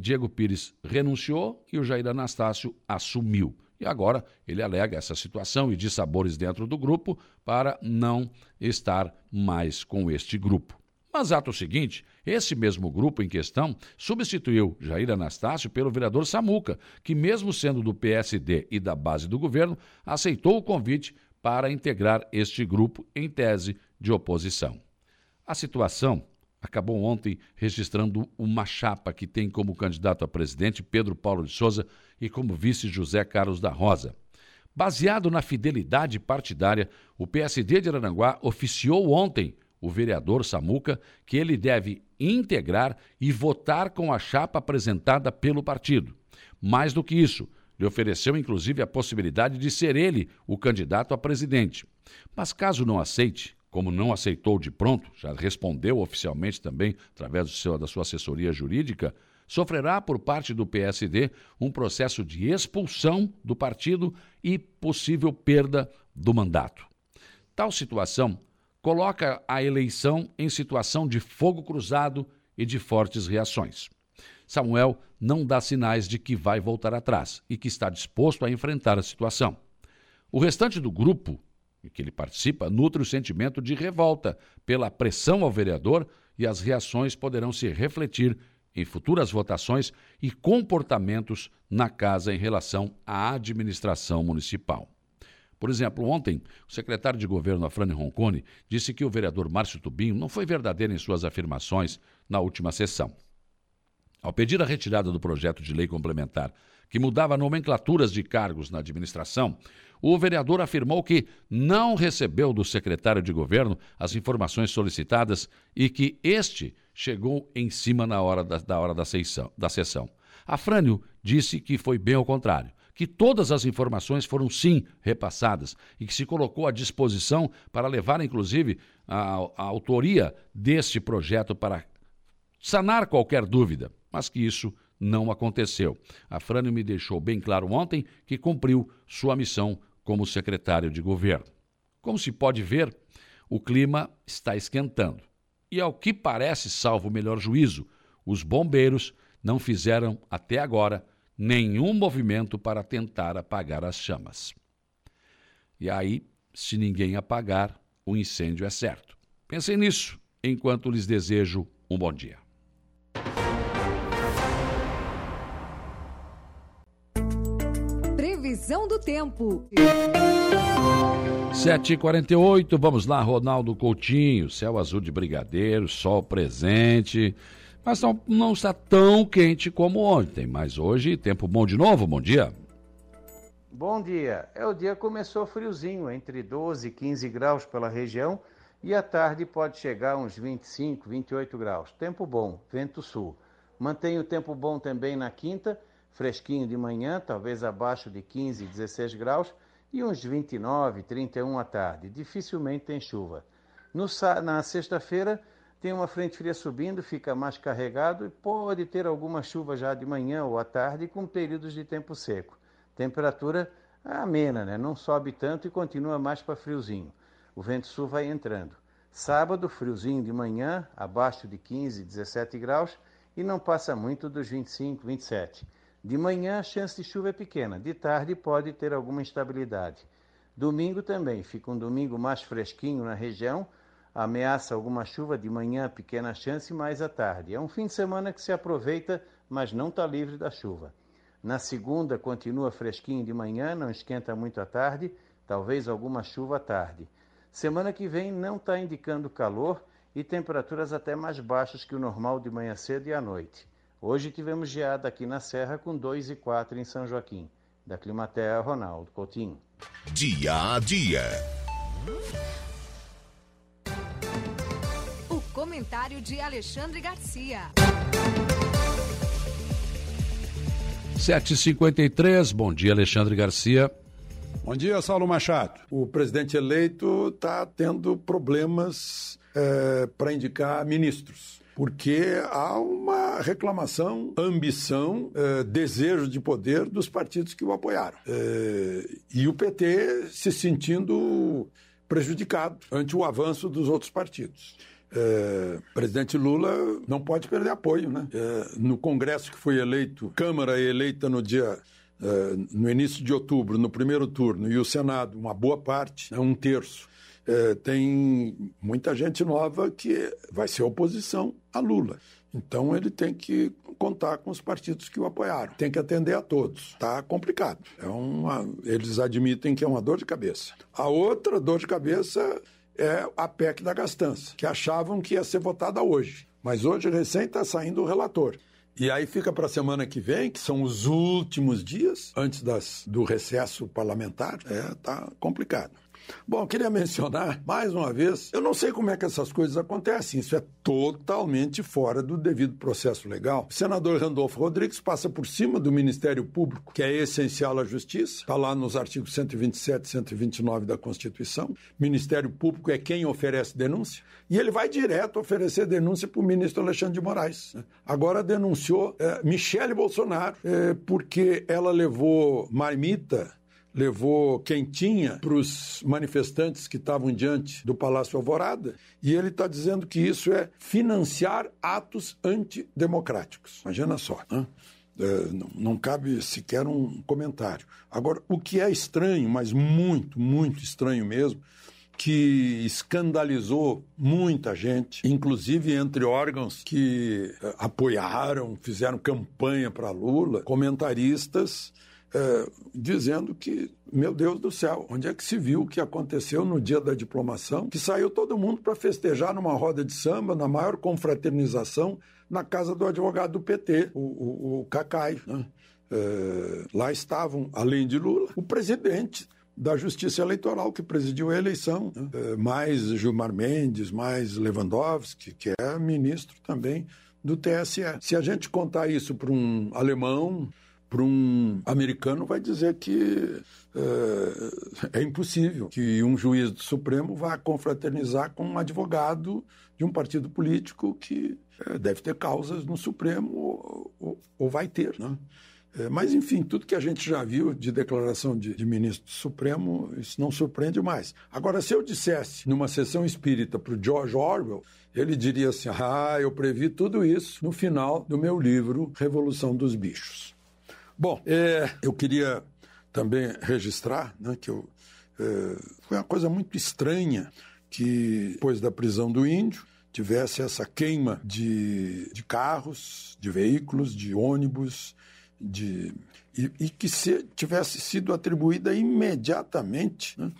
Diego Pires renunciou e o Jair Anastácio assumiu. E agora ele alega essa situação e dissabores dentro do grupo para não estar mais com este grupo. Mas, ato seguinte, esse mesmo grupo em questão substituiu Jair Anastácio pelo vereador Samuca, que, mesmo sendo do PSD e da base do governo, aceitou o convite para integrar este grupo em tese de oposição. A situação acabou ontem registrando uma chapa que tem como candidato a presidente Pedro Paulo de Souza e como vice José Carlos da Rosa. Baseado na fidelidade partidária, o PSD de Aranguá oficiou ontem o vereador Samuca que ele deve integrar e votar com a chapa apresentada pelo partido. Mais do que isso, lhe ofereceu inclusive a possibilidade de ser ele o candidato a presidente. Mas caso não aceite, como não aceitou de pronto, já respondeu oficialmente também através seu, da sua assessoria jurídica, sofrerá por parte do PSD um processo de expulsão do partido e possível perda do mandato. Tal situação coloca a eleição em situação de fogo cruzado e de fortes reações. Samuel não dá sinais de que vai voltar atrás e que está disposto a enfrentar a situação. O restante do grupo que ele participa nutre o sentimento de revolta pela pressão ao vereador e as reações poderão se refletir em futuras votações e comportamentos na casa em relação à administração municipal. Por exemplo, ontem, o secretário de governo Afrani Roncone disse que o vereador Márcio Tubinho não foi verdadeiro em suas afirmações na última sessão. Ao pedir a retirada do projeto de lei complementar que mudava nomenclaturas de cargos na administração, o vereador afirmou que não recebeu do secretário de governo as informações solicitadas e que este chegou em cima na hora da, da hora da sessão, da sessão. Afrânio disse que foi bem ao contrário, que todas as informações foram sim repassadas e que se colocou à disposição para levar, inclusive, a, a autoria deste projeto para sanar qualquer dúvida, mas que isso não aconteceu. A Frânio me deixou bem claro ontem que cumpriu sua missão como secretário de governo. Como se pode ver, o clima está esquentando. E ao que parece, salvo o melhor juízo, os bombeiros não fizeram até agora nenhum movimento para tentar apagar as chamas. E aí, se ninguém apagar, o incêndio é certo. Pensem nisso enquanto lhes desejo um bom dia. Previsão do tempo. 7h48, vamos lá, Ronaldo Coutinho, céu azul de brigadeiro, sol presente, mas não, não está tão quente como ontem, mas hoje tempo bom de novo, bom dia. Bom dia, é o dia começou friozinho, entre 12 e 15 graus pela região, e à tarde pode chegar a uns 25, 28 graus. Tempo bom, vento sul. Mantém o tempo bom também na quinta, fresquinho de manhã, talvez abaixo de 15, 16 graus, e uns 29, 31 à tarde. Dificilmente tem chuva. No, na sexta-feira tem uma frente fria subindo, fica mais carregado e pode ter alguma chuva já de manhã ou à tarde com períodos de tempo seco. Temperatura amena, né? não sobe tanto e continua mais para friozinho. O vento sul vai entrando. Sábado, friozinho de manhã, abaixo de 15, 17 graus e não passa muito dos 25, 27. De manhã a chance de chuva é pequena, de tarde pode ter alguma instabilidade. Domingo também, fica um domingo mais fresquinho na região, ameaça alguma chuva de manhã, pequena chance, mais à tarde. É um fim de semana que se aproveita, mas não está livre da chuva. Na segunda continua fresquinho de manhã, não esquenta muito à tarde, talvez alguma chuva à tarde. Semana que vem não está indicando calor e temperaturas até mais baixas que o normal de manhã cedo e à noite. Hoje tivemos geada aqui na Serra com 2 e 4 em São Joaquim. Da Climatea, Ronaldo Coutinho. Dia a dia. O comentário de Alexandre Garcia. 7h53, bom dia, Alexandre Garcia. Bom dia, Saulo Machado. O presidente eleito está tendo problemas é, para indicar ministros porque há uma reclamação, ambição, eh, desejo de poder dos partidos que o apoiaram. Eh, e o PT se sentindo prejudicado ante o avanço dos outros partidos. É, presidente Lula não pode perder apoio, né? É, no Congresso que foi eleito, Câmara eleita no dia é, no início de outubro, no primeiro turno, e o Senado, uma boa parte, né, um terço, tem muita gente nova que vai ser oposição a Lula. Então ele tem que contar com os partidos que o apoiaram. Tem que atender a todos. Está complicado. É uma, eles admitem que é uma dor de cabeça. A outra dor de cabeça é a PEC da gastança, que achavam que ia ser votada hoje. Mas hoje recém está saindo o relator. E aí fica para a semana que vem, que são os últimos dias antes das, do recesso parlamentar. É, tá complicado. Bom, queria mencionar mais uma vez, eu não sei como é que essas coisas acontecem, isso é totalmente fora do devido processo legal. O senador Randolfo Rodrigues passa por cima do Ministério Público, que é essencial à justiça, está lá nos artigos 127 e 129 da Constituição. Ministério Público é quem oferece denúncia, e ele vai direto oferecer denúncia para o ministro Alexandre de Moraes. Né? Agora denunciou é, Michele Bolsonaro, é, porque ela levou marmita levou quentinha para os manifestantes que estavam diante do Palácio Alvorada, e ele está dizendo que isso é financiar atos antidemocráticos. Imagina só. Né? É, não, não cabe sequer um comentário. Agora, o que é estranho, mas muito, muito estranho mesmo, que escandalizou muita gente, inclusive entre órgãos que é, apoiaram, fizeram campanha para Lula, comentaristas é, dizendo que, meu Deus do céu, onde é que se viu o que aconteceu no dia da diplomação? Que saiu todo mundo para festejar numa roda de samba, na maior confraternização, na casa do advogado do PT, o, o, o Cacai. Né? É, lá estavam, além de Lula, o presidente da Justiça Eleitoral, que presidiu a eleição, né? é, mais Gilmar Mendes, mais Lewandowski, que é ministro também do TSE. Se a gente contar isso para um alemão, para um americano vai dizer que é, é, impossível que um juiz do Supremo vá confraternizar com um advogado de um partido político que é, deve ter causas no Supremo ou, ou, ou vai ter. Né? É, mas, enfim, tudo que a gente já viu de declaração de, de, ministro do Supremo, isso não surpreende mais. Agora, se eu dissesse numa sessão espírita para o George Orwell, ele diria assim: Ah, eu previ tudo isso no final do meu livro Revolução dos Bichos. Bom, é, eu queria também registrar né, que eu, é, foi uma coisa muito estranha que, depois da prisão do índio, tivesse essa queima de, de carros, de veículos, de ônibus, de, e, e que se, tivesse sido atribuída imediatamente né,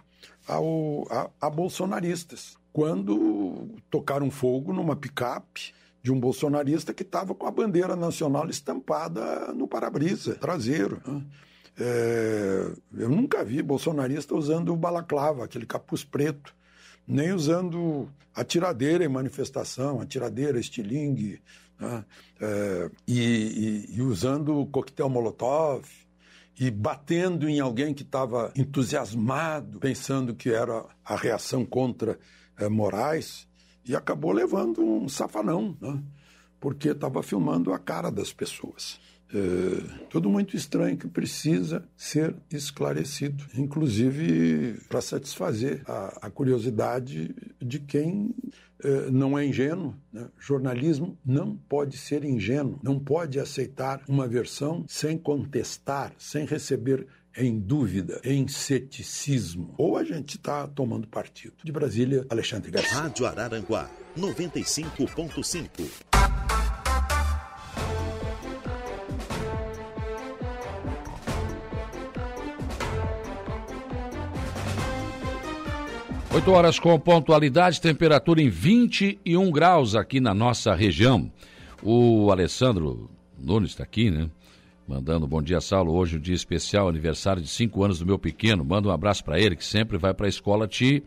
ao, a, a bolsonaristas, quando tocaram fogo numa picape de um bolsonarista que estava com a bandeira nacional estampada no para-brisa traseiro. Né? É, eu nunca vi bolsonarista usando o balaclava, aquele capuz preto, nem usando a tiradeira em manifestação, a tiradeira, estilingue, né? é, e, e, e usando o coquetel molotov, e batendo em alguém que estava entusiasmado, pensando que era a reação contra é, Moraes e acabou levando um safanão, né? porque estava filmando a cara das pessoas. É, tudo muito estranho que precisa ser esclarecido, inclusive para satisfazer a, a, curiosidade de quem é, não é ingênuo. Né? Jornalismo não pode ser ingênuo, não pode aceitar uma versão sem contestar, sem receber em dúvida, em ceticismo. Ou a gente está tomando partido. De Brasília, Alexandre Garcia. Rádio Araranguá, 95.5. Oito horas com pontualidade, temperatura em 21 graus aqui na nossa região. O Alessandro Nunes está aqui, né? Mandando bom dia, Saulo. Hoje o um dia especial, aniversário de cinco anos do meu pequeno. Manda um abraço para ele, que sempre vai para a escola te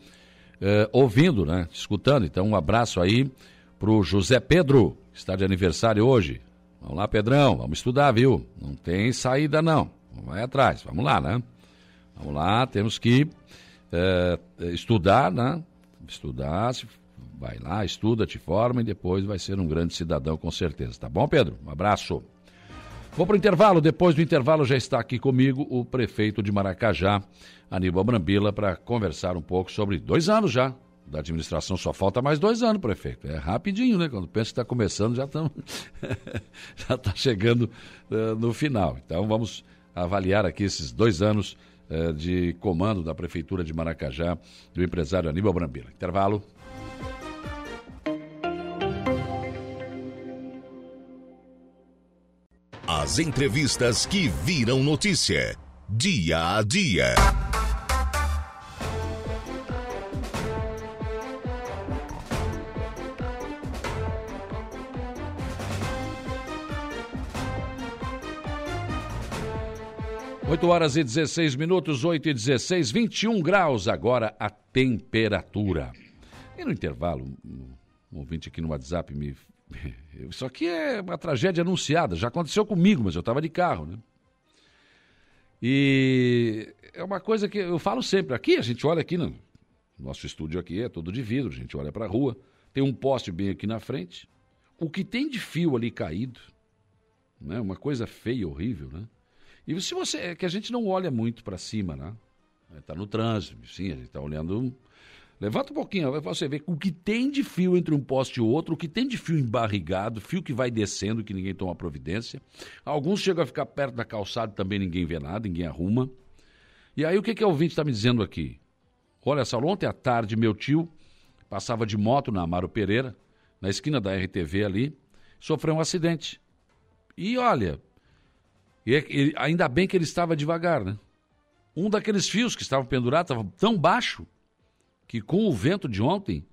eh, ouvindo, né? Te escutando. Então, um abraço aí pro José Pedro, que está de aniversário hoje. Vamos lá, Pedrão, vamos estudar, viu? Não tem saída, não. Vai atrás, vamos lá, né? Vamos lá, temos que eh, estudar, né? Estudar, vai lá, estuda, te forma e depois vai ser um grande cidadão, com certeza. Tá bom, Pedro? Um abraço. Vou para o intervalo. Depois do intervalo já está aqui comigo o prefeito de Maracajá, Aníbal Brambila, para conversar um pouco sobre dois anos já da administração. Só falta mais dois anos, prefeito. É rapidinho, né? Quando pensa que está começando, já estamos já está chegando uh, no final. Então vamos avaliar aqui esses dois anos uh, de comando da prefeitura de Maracajá do empresário Aníbal Brambila. Intervalo. As entrevistas que viram notícia. Dia a dia. Oito horas e 16 minutos, 8 e 16, 21 graus agora a temperatura. E no intervalo, um ouvinte aqui no WhatsApp me isso aqui é uma tragédia anunciada. Já aconteceu comigo, mas eu estava de carro, né? E é uma coisa que eu falo sempre. Aqui a gente olha aqui no nosso estúdio aqui é todo de vidro. A gente olha para a rua. Tem um poste bem aqui na frente. O que tem de fio ali caído, né? Uma coisa feia, horrível, né? E se você é que a gente não olha muito para cima, né? Está no trânsito, sim, a gente está olhando Levanta um pouquinho, você vê o que tem de fio entre um poste e outro, o que tem de fio embarrigado, fio que vai descendo, que ninguém toma providência. Alguns chegam a ficar perto da calçada também ninguém vê nada, ninguém arruma. E aí o que, que o ouvinte está me dizendo aqui? Olha, só ontem à tarde meu tio passava de moto na Amaro Pereira, na esquina da RTV ali, sofreu um acidente. E olha, ele, ainda bem que ele estava devagar, né? Um daqueles fios que estavam pendurados estava tão baixo que com o vento de ontem,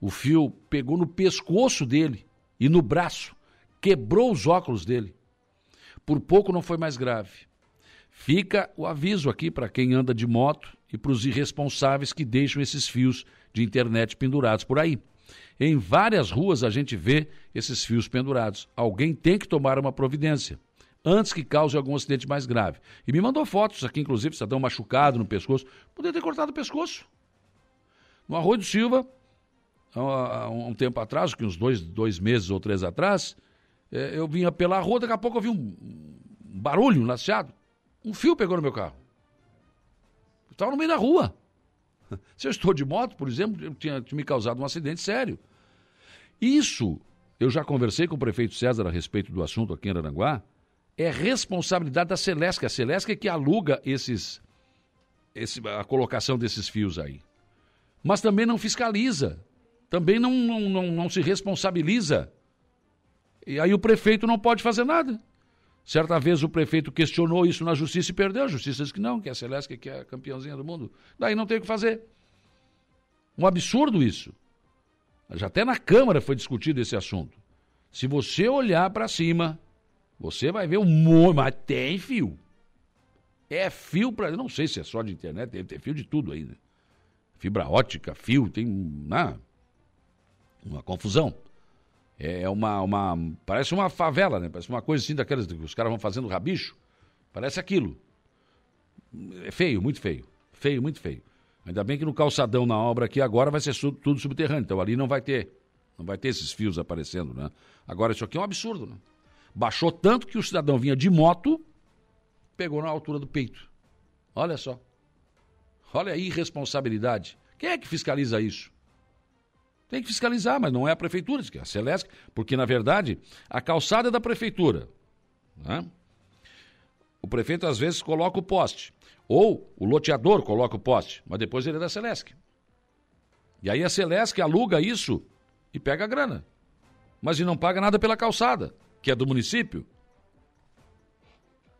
o fio pegou no pescoço dele e no braço, quebrou os óculos dele. Por pouco não foi mais grave. Fica o aviso aqui para quem anda de moto e para os irresponsáveis que deixam esses fios de internet pendurados por aí. Em várias ruas a gente vê esses fios pendurados. Alguém tem que tomar uma providência. antes que cause algum acidente mais grave. E me mandou fotos aqui, inclusive, cidadão machucado no pescoço. Poderia ter cortado o pescoço. No Arroio do Silva, há um tempo atrás, que uns dois, dois meses ou três atrás, é, eu vinha pela rua, daqui a pouco eu vi um, barulho, um laceado. Um fio pegou no meu carro. Estava no meio da rua. Se eu estou de moto, por exemplo, tinha me causado um acidente sério. Isso, eu já conversei com o prefeito César a respeito do assunto aqui em Aranguá, é responsabilidade da Celesc. A Celesc é que aluga esses, esse, a colocação desses fios aí. Mas também não fiscaliza, também não, não, não, não se responsabiliza. E aí o prefeito não pode fazer nada. Certa vez o prefeito questionou isso na justiça e perdeu. A justiça disse que não, que é a Celeste que é a campeãzinha do mundo. Daí não tem o que fazer. Um absurdo isso. Já até na Câmara foi discutido esse assunto. Se você olhar para cima, você vai ver um monte, mas tem fio. É fio para. Não sei se é só de internet, ter fio de tudo aí. Né? Fibra ótica, fio, tem. Ah, uma confusão. É, é uma, uma. Parece uma favela, né? Parece uma coisa assim daquelas que os caras vão fazendo rabicho. Parece aquilo. É feio, muito feio. Feio, muito feio. Ainda bem que no calçadão na obra aqui agora vai ser tudo subterrâneo. Então ali não vai ter. Não vai ter esses fios aparecendo, né? Agora isso aqui é um absurdo, né? Baixou tanto que o cidadão vinha de moto, pegou na altura do peito. Olha só. Olha a irresponsabilidade. Quem é que fiscaliza isso? Tem que fiscalizar, mas não é a prefeitura, é a Celesc, porque, na verdade, a calçada é da prefeitura. Né? O prefeito, às vezes, coloca o poste. Ou o loteador coloca o poste, mas depois ele é da Celesc. E aí a Celesc aluga isso e pega a grana. Mas e não paga nada pela calçada, que é do município.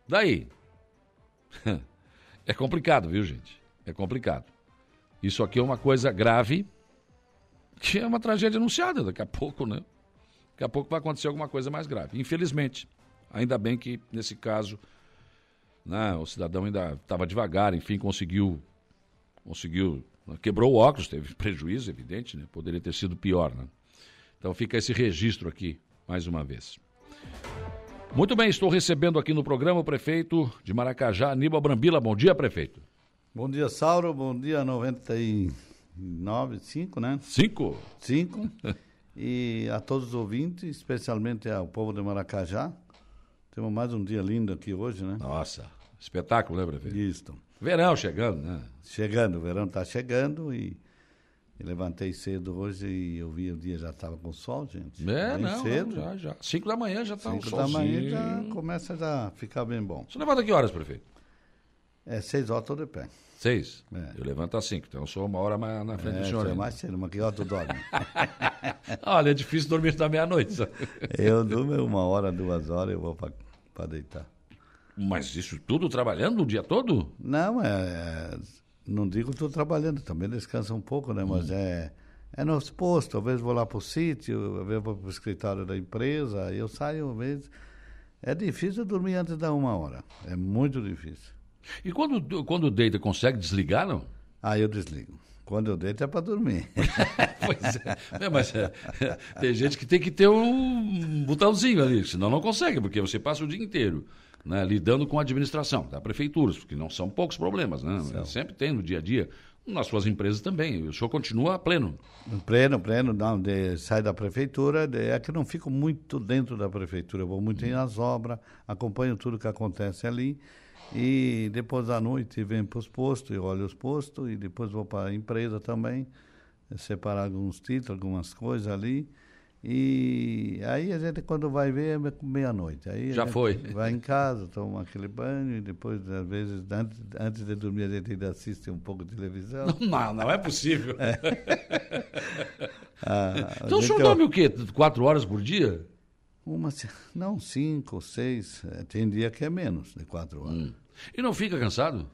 Daí. É complicado, viu, gente? É complicado. Isso aqui é uma coisa grave que é uma tragédia anunciada daqui a pouco, né? Daqui a pouco vai acontecer alguma coisa mais grave. Infelizmente, ainda bem que nesse caso, né, o cidadão ainda estava devagar, enfim, conseguiu, conseguiu, né, quebrou o óculos, teve prejuízo, evidente, né? Poderia ter sido pior, né? Então fica esse registro aqui, mais uma vez. Muito bem, estou recebendo aqui no programa o prefeito de Maracajá, Aníbal Brambila. Bom dia, prefeito. Bom dia, Sauro. Bom dia, 90 e nove, cinco, né? Cinco? Cinco. e a todos os ouvintes, especialmente ao povo de Maracajá. Temos mais um dia lindo aqui hoje, né? Nossa, espetáculo, né, prefeito? Isso. Verão chegando, né? Chegando, o verão está chegando e, levantei cedo hoje e eu vi o dia já estava com sol, gente. É, bem não, cedo. Não, já, já. Cinco da manhã já está um sol. Cinco da manhã já começa a ficar bem bom. Você levanta que horas, prefeito? É seis horas, estou de pé. Seis? É. Eu levanto às cinco, então eu sou uma hora mais na frente é, do senhor. É mais cedo, mas que hora tu dorme? Olha, é difícil dormir da meia-noite. eu durmo uma hora, duas horas, eu vou para deitar. Mas isso tudo trabalhando o dia todo? Não, é, é não digo que estou trabalhando, também descansa um pouco, né? Mas hum. é, é no posto, às vezes vou lá para o sítio, às vezes vou para o escritório da empresa, eu saio, às vezes. É difícil dormir antes da uma hora, é muito difícil. E quando, quando deita, consegue desligar, não? Ah, eu desligo. Quando eu deito é para dormir. pois é. é mas é, tem gente que tem que ter um botãozinho ali, senão não consegue, porque você passa o dia inteiro né, lidando com a administração da prefeitura, porque não são poucos problemas, né? Sempre tem no dia a dia, nas suas empresas também. O senhor continua pleno. Pleno, pleno, não, de, sai da prefeitura, de, é que não fico muito dentro da prefeitura, eu vou muito hum. nas obras, acompanho tudo que acontece ali. E depois à noite vem para os postos, e olho os postos, e depois vou para a empresa também, separar alguns títulos, algumas coisas ali. E aí a gente, quando vai ver, é meia-noite. Aí Já foi. Vai em casa, toma aquele banho, e depois, às vezes, antes, antes de dormir, a gente ainda assiste um pouco de televisão. Não, não é possível. É. ah, então o senhor dorme o quê? Quatro horas por dia? Uma, não, cinco, seis. É, tem dia que é menos de quatro horas. Hum. E não fica cansado?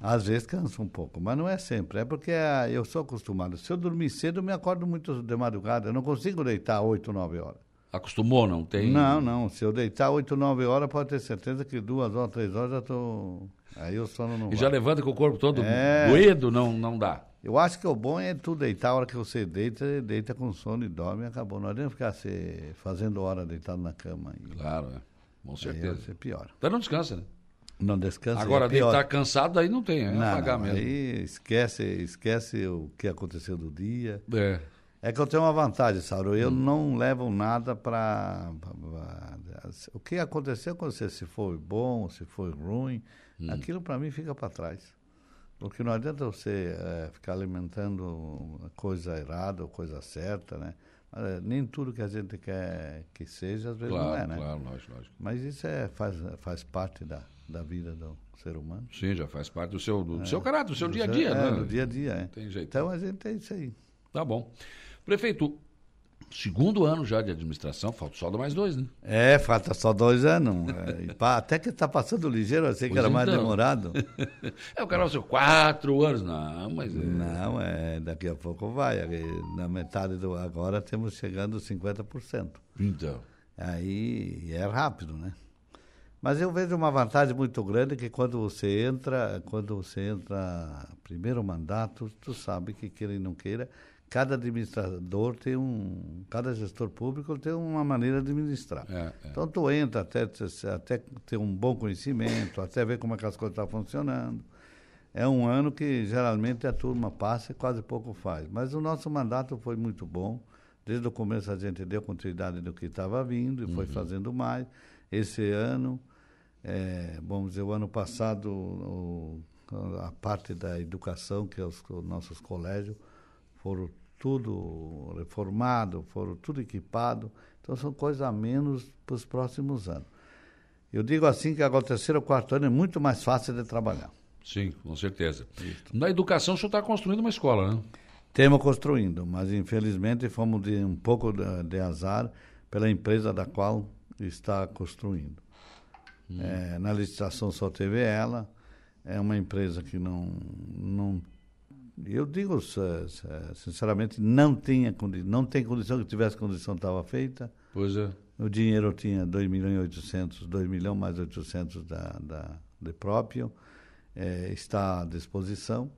Às vezes cansa um pouco, mas não é sempre. É porque ah, eu sou acostumado. Se eu dormir cedo, eu me acordo muito de madrugada. Eu não consigo deitar oito, nove horas. Acostumou, não tem? Não, não. Se eu deitar oito, nove horas, pode ter certeza que duas horas, três horas já estou. Aí o sono não. E vai. já levanta com o corpo todo é... doído, não, não dá. Eu acho que o bom é tu deitar a hora que você deita, deita com sono e dorme e acabou. Não adianta ficar se fazendo hora deitado na cama. Claro, é. Com Aí certeza. você piora. Então não descansa, né? Não descansa. Agora, é de pior. estar cansado, aí não tem, é não, apagar não, mesmo. Aí esquece, esquece o que aconteceu do dia. É. É que eu tenho uma vantagem, Sauro. Hum. Eu não levo nada para. O que aconteceu, aconteceu. Se foi bom, se foi ruim, Hum. aquilo para mim fica para trás. Porque não adianta você eh, ficar alimentando coisa errada ou coisa certa, né? Eh, nem tudo que a gente quer que seja, às vezes não é, Claro, né? claro, lógico, lógico. Mas isso é, faz, faz parte da, da vida do ser humano. Sim, já faz parte do seu, do É. seu caráter, do seu Do dia a seu- dia, é, né? do dia a dia, é. Tem jeito. Então a gente é isso aí. Tá bom. Prefeito, segundo ano já de administração, falta só mais dois, né? É, falta só dois anos. É, pá, até que está passando ligeiro, eu que Pois era mais então. demorado. É, o cara ser quatro anos, não, mas... É... Não, é, daqui a pouco vai. Na metade do agora temos chegando aos 50%. Então. Aí é rápido, né? Mas eu vejo uma vantagem muito grande que quando você entra, quando você entra primeiro mandato, tu sabe que queira e não queira, cada administrador tem um, cada gestor público tem uma maneira de administrar. É, é. Então tu entra até, até ter um bom conhecimento, até ver como é que as coisas estão funcionando. É um ano que geralmente a turma passa e quase pouco faz. Mas o nosso mandato foi muito bom. Desde o começo a gente deu continuidade do que estava vindo e foi fazendo mais. Esse ano, eh, vamos dizer, o ano passado, o- a parte da educação, que é os, os nossos colégios, foram tudo reformado, foram tudo equipado. Então são coisas a menos para os próximos anos. Eu digo assim que agora o terceiro ou quarto ano é muito mais fácil de trabalhar. Sim, com certeza. Na educação, o senhor está construindo uma escola, né? Temos construindo, mas infelizmente fomos de um pouco de, de azar pela empresa da qual está construindo. É, na licitação só teve ela, é uma empresa que não, não eu digo sinceramente, não tinha condi- não tem condição, que tivesse condição estava feita. Pois é. O dinheiro tinha 2 milhões e 800, 2 milhões mais 800 da, da, de próprio, eh, está à disposição,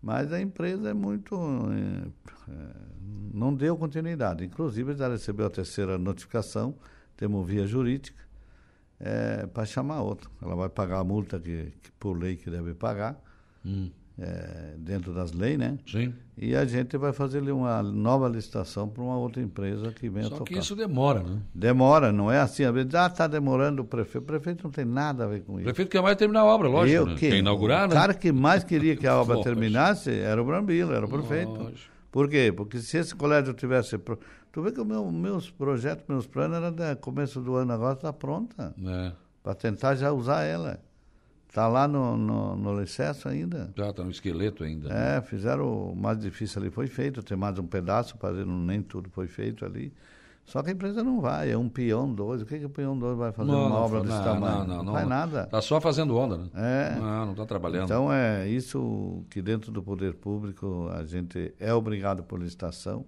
mas a empresa é muito. eh, eh, não deu continuidade. Inclusive, já recebeu a terceira notificação, temos via jurídica, para chamar outra. Ela vai pagar a multa que, que por lei que deve pagar, eh, dentro das leis, né? Sim. E a gente vai fazer uma nova licitação para uma outra empresa que venha Só tocar. que isso demora, né? Demora, não é assim. Às vezes, ah, está demorando o prefeito. O prefeito não tem nada a ver com O isso. prefeito quer mais terminar a obra, lógico. Eu né? que- Quer inaugurar, o né? cara que mais queria que a obra terminasse era o Brambila, era o prefeito. Lógico. Por quê? Porque se esse colégio tivesse... pro- Tu vê que os meu, meus projetos, meus planos eram de começo do ano agora, está pronta. É. Para tentar já usar ela. Está lá no, no, no licesso ainda. Já está no esqueleto ainda. né? É, fizeram o mais difícil ali, foi feito. Tem mais um pedaço, fazendo nem tudo foi feito ali. Só que a empresa não vai, é um peão dois. O que, que o peão dois vai fazer Não, uma não obra fa- desse não, tamanho? não, não, não. faz nada. Tá só fazendo onda, né? É. Não, não está trabalhando. Então é isso que dentro do poder público a gente é obrigado por licitação.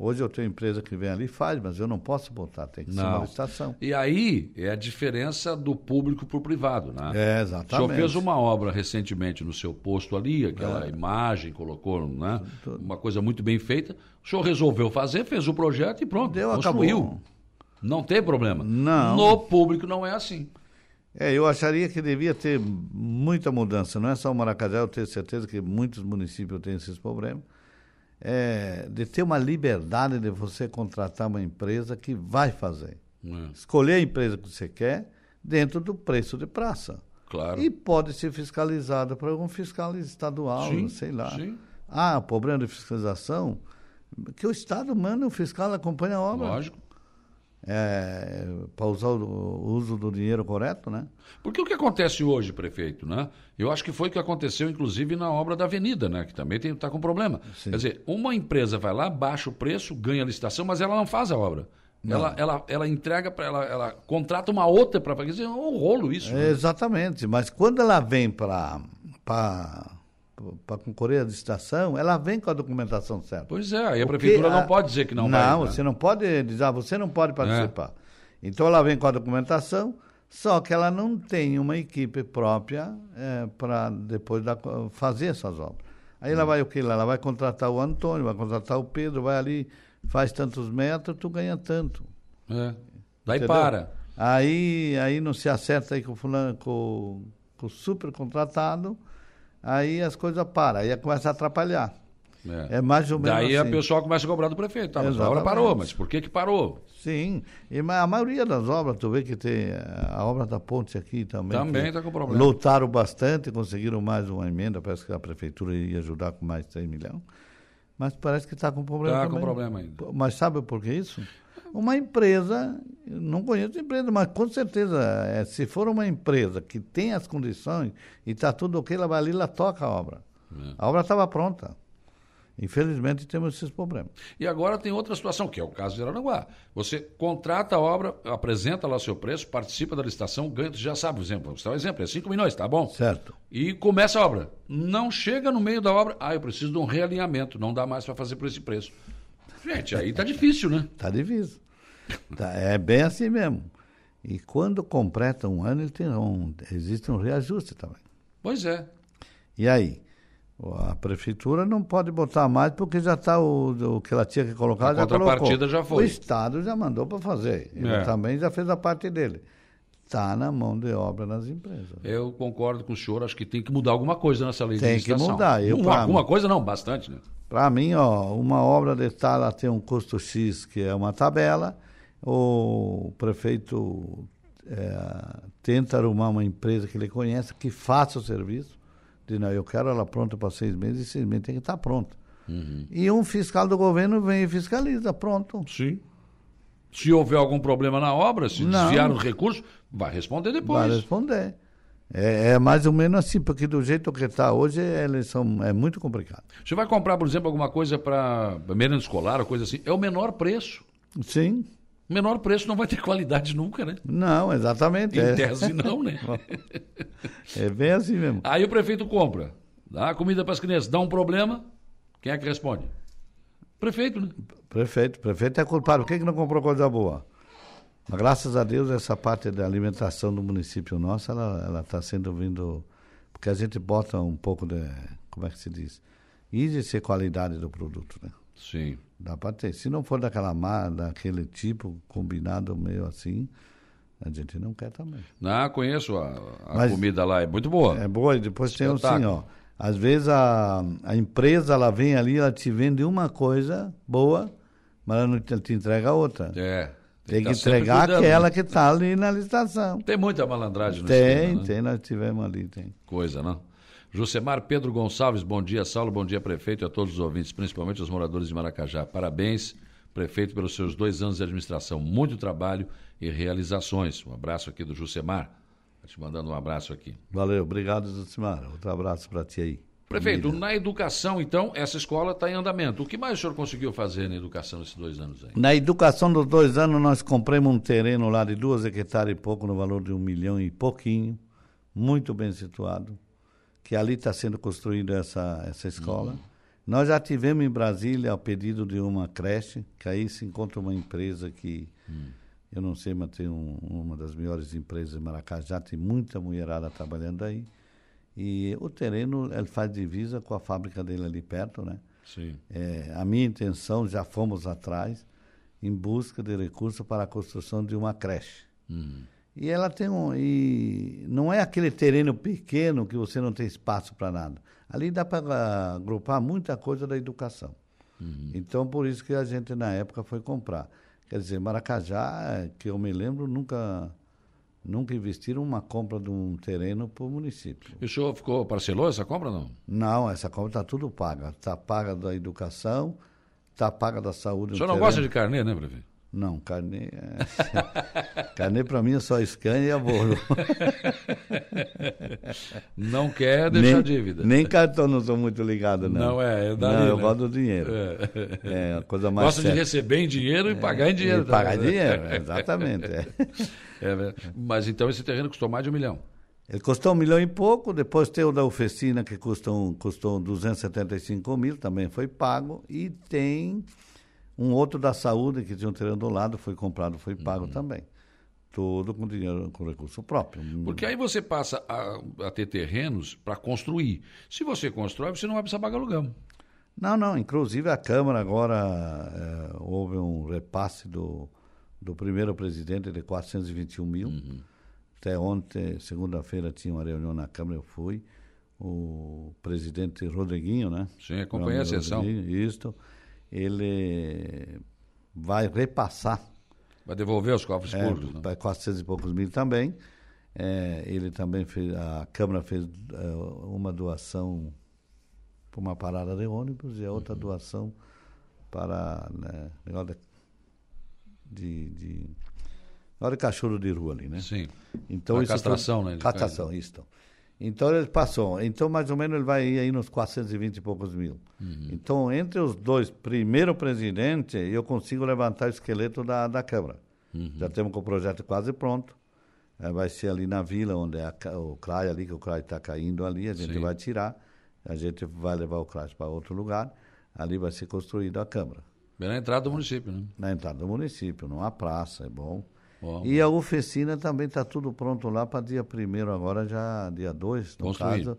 Hoje eu tenho empresa que vem ali e faz, mas eu não posso botar, tem que ser uma Não. licitação. E aí é a diferença do público para o privado, né? É, O senhor exatamente. fez uma obra recentemente no seu posto ali, aquela imagem, colocou, né? Uma coisa muito bem feita. O senhor resolveu fazer, fez o projeto e pronto, Deu, construiu. acabou. Não tem problema. Não. No público não é assim. É, eu acharia que devia ter muita mudança. Não é só o Maracajá, eu tenho certeza que muitos municípios têm esses problemas. É, de ter uma liberdade de você contratar uma empresa que vai fazer. É, Escolher a empresa que você quer dentro do preço de praça. claro. E pode ser fiscalizada por algum fiscal estadual, Sim, sei lá. sim. Ah, problema de fiscalização, que o Estado manda o fiscal acompanha a obra. Lógico. É, para usar o, uso do dinheiro correto, né? Porque o que acontece hoje, prefeito, né? Eu acho que foi o que aconteceu, inclusive, na obra da Avenida, né? Que também está com problema. Sim. Quer dizer, uma empresa vai lá, baixa o preço, ganha a licitação, mas ela não faz a obra. Ela, ela, ela entrega para ela, ela contrata uma outra para fazer. É um rolo isso. né? Exatamente, mas quando ela vem para para concorrer à licitação, ela vem com a documentação certa. Pois é, aí a prefeitura que não a- pode dizer que não, Não, vai. né? É. você não pode dizer, ah, você não pode participar. Então ela vem com a documentação, só que ela não tem uma equipe própria para depois da, fazer essas obras. Aí Hum. ela vai o que? Ela vai contratar o Antônio, vai contratar o Pedro, vai ali, faz tantos metros, tu ganha tanto. É. Daí Entendeu? para. Aí, aí não se acerta aí com o fulano, com, com o super contratado, aí as coisas param, aí começa a atrapalhar. É, mais ou menos Daí assim. a pessoa começa a cobrar do prefeito. Tá, mas a obra parou, mas por que que parou? Sim, e a maioria das obras, tu vê que tem a obra da ponte aqui também. Também que tá com problema. Lutaram bastante, conseguiram mais uma emenda, parece que a prefeitura ia ajudar com mais 3 milhões. Mas parece que está com problema Tá com problema ainda. Mas sabe por que isso? Uma empresa, não conheço empresa, mas com certeza, eh, se for uma empresa que tem as condições e está tudo ok, ela vai ali ela toca a obra. É. A obra estava pronta. Infelizmente temos esses problemas. E agora tem outra situação, que é o caso de Aranaguá. Você contrata a obra, apresenta lá o seu preço, participa da licitação, ganha, já sabe, por exemplo, você um exemplo, é 5 milhões, tá bom? Certo. E começa a obra. Não chega no meio da obra, ah, eu preciso de um realinhamento, não dá mais para fazer por esse preço. Gente, aí tá difícil, né? Tá difícil. Tá, é bem assim mesmo. E quando completa um ano, ele tem um, existe um reajuste também. Pois é. E aí? A prefeitura não pode botar mais porque já está o, o que ela tinha que colocar. A já contrapartida colocou. já foi. O Estado já mandou para fazer. Ele É. também já fez a parte dele. Está na mão de obra nas empresas. Eu concordo com o senhor, acho que tem que mudar alguma coisa nessa lei Tem de que licitação. mudar, eu, pra- alguma coisa não, bastante, né? Para mim, ó, uma obra de tal, ela tem um custo X, que é uma tabela. O prefeito é, tenta arrumar uma empresa que ele conhece, que faça o serviço. Diz, não, eu quero ela pronta para seis meses, e seis meses tem que estar pronta. E um fiscal do governo vem e fiscaliza, pronto. Sim. Se houver algum problema na obra, se Não. desviar o recurso, vai responder depois. Vai responder. É, é mais ou menos assim, porque do jeito que está hoje, eles são, é muito complicado. Você vai comprar, por exemplo, alguma coisa para merenda escolar ou coisa assim, é o menor preço. Sim. O menor preço não vai ter qualidade nunca, né? Não, exatamente. Em é. tese não, né? É bem assim mesmo. Aí o prefeito compra, dá comida para as crianças, dá um problema, quem é que responde? Prefeito, né? Prefeito, prefeito é culpado. Por que, que não comprou coisa boa? Mas, graças a Deus, essa parte da alimentação do município nosso, ela está sendo vindo. Porque a gente bota um pouco de. Como é que se diz? Índice e qualidade do produto, né? Sim. Dá para ter. Se não for daquela mar, daquele tipo, combinado meio assim, a gente não quer também. Não, conheço a, a Mas- comida lá, é muito boa. É boa, e depois tem assim, ó. Às vezes a, a empresa ela vem ali, ela te vende uma coisa boa, mas ela não te, te entrega outra. É. Tem que tá entregar cuidando, aquela né? que está ali na licitação. Tem muita malandragem no Tem, esquema, né? tem, nós tivemos ali, tem. Coisa, não? Jusemar Pedro Gonçalves, bom dia, Saulo, bom dia, prefeito e a todos os ouvintes, principalmente os moradores de Maracajá. Parabéns, prefeito, pelos seus dois anos de administração. Muito trabalho e realizações. Um abraço aqui do Jusemar. Tá te mandando um abraço aqui. Valeu, obrigado, Zucimar. Outro abraço para ti aí. Prefeito, na educação, então, essa escola está em andamento. O que mais o senhor conseguiu fazer na educação nesses dois anos aí? Na educação dos dois anos, nós compramos um terreno lá de duas hectares e pouco, no valor de um milhão e pouquinho, muito bem situado, que ali está sendo construída essa, essa escola. Nós já tivemos em Brasília o pedido de uma creche, que aí se encontra uma empresa que, eu não sei, mas tem um- uma das melhores empresas de Maracajá, tem muita mulherada trabalhando aí. E o terreno, ele faz divisa com a fábrica dele ali perto, né? Sim. É, a minha intenção, já fomos atrás, em busca de recursos para a construção de uma creche. E ela tem um. E não é aquele terreno pequeno que você não tem espaço para nada. Ali dá para agrupar muita coisa da educação. Então, por isso que a gente, na época, foi comprar. Quer dizer, Maracajá, é, que eu me lembro, nunca, nunca investiram uma compra de um terreno para o município. E o senhor ficou, parcelou essa compra ou não? Não, essa compra está tudo paga. Está paga da educação, está paga da saúde. O senhor não gosta de carnê, né, prefeito? Não, carnê. É... carnê para mim é só Scania e Avoro. Não quer deixar nem, dívida. Nem cartão não sou muito ligado, não. Não é, é dali, Não, eu né? gosto do dinheiro. É. É, a coisa mais Gosta de receber em dinheiro e pagar em dinheiro. E pagar também, né? dinheiro, exatamente. é. É, né? Mas então esse terreno custou mais de um milhão. Ele custou um milhão e pouco, depois tem o da oficina que custou, custou 275 mil, também foi pago, e tem um outro da saúde que tinha um terreno do lado, foi comprado, foi pago Uhum. também. Tudo com dinheiro, com recurso próprio. Porque aí você passa a, a ter terrenos para construir. Se você constrói, você não vai precisar pagar aluguel. Não, não, inclusive a Câmara agora eh, houve um repasse do, do primeiro presidente de 421 mil. Uhum. Até ontem, segunda-feira, tinha uma reunião na Câmara, eu fui. O presidente Rodriguinho, né? Sim, acompanhei a sessão. Isto, ele vai repassar. Vai devolver os cofres é, públicos. Né? Para 400 e poucos mil também. É, ele também fez, a Câmara fez é, uma doação para uma parada de ônibus e a outra uhum. doação para né, negócio de, de, de, de cachorro de rua ali, né? Sim. Então, a castração, né? Castração, isso. Então ele passou. Então, mais ou menos, ele vai ir aí nos 420 e poucos mil. Uhum. Então, entre os dois, primeiro presidente, eu consigo levantar o esqueleto da, da Câmara. Uhum. Já temos com o projeto quase pronto. É, vai ser ali na vila, onde é a, o CRAI ali, que o CRAI está caindo ali, a gente Sim. vai tirar, a gente vai levar o CRAI para outro lugar, ali vai ser construída a Câmara. Bem na entrada do município, né? Na entrada do município, numa praça, é bom. Bom e a oficina também está tudo pronto lá para dia primeiro agora já dia 2, no Construído. caso.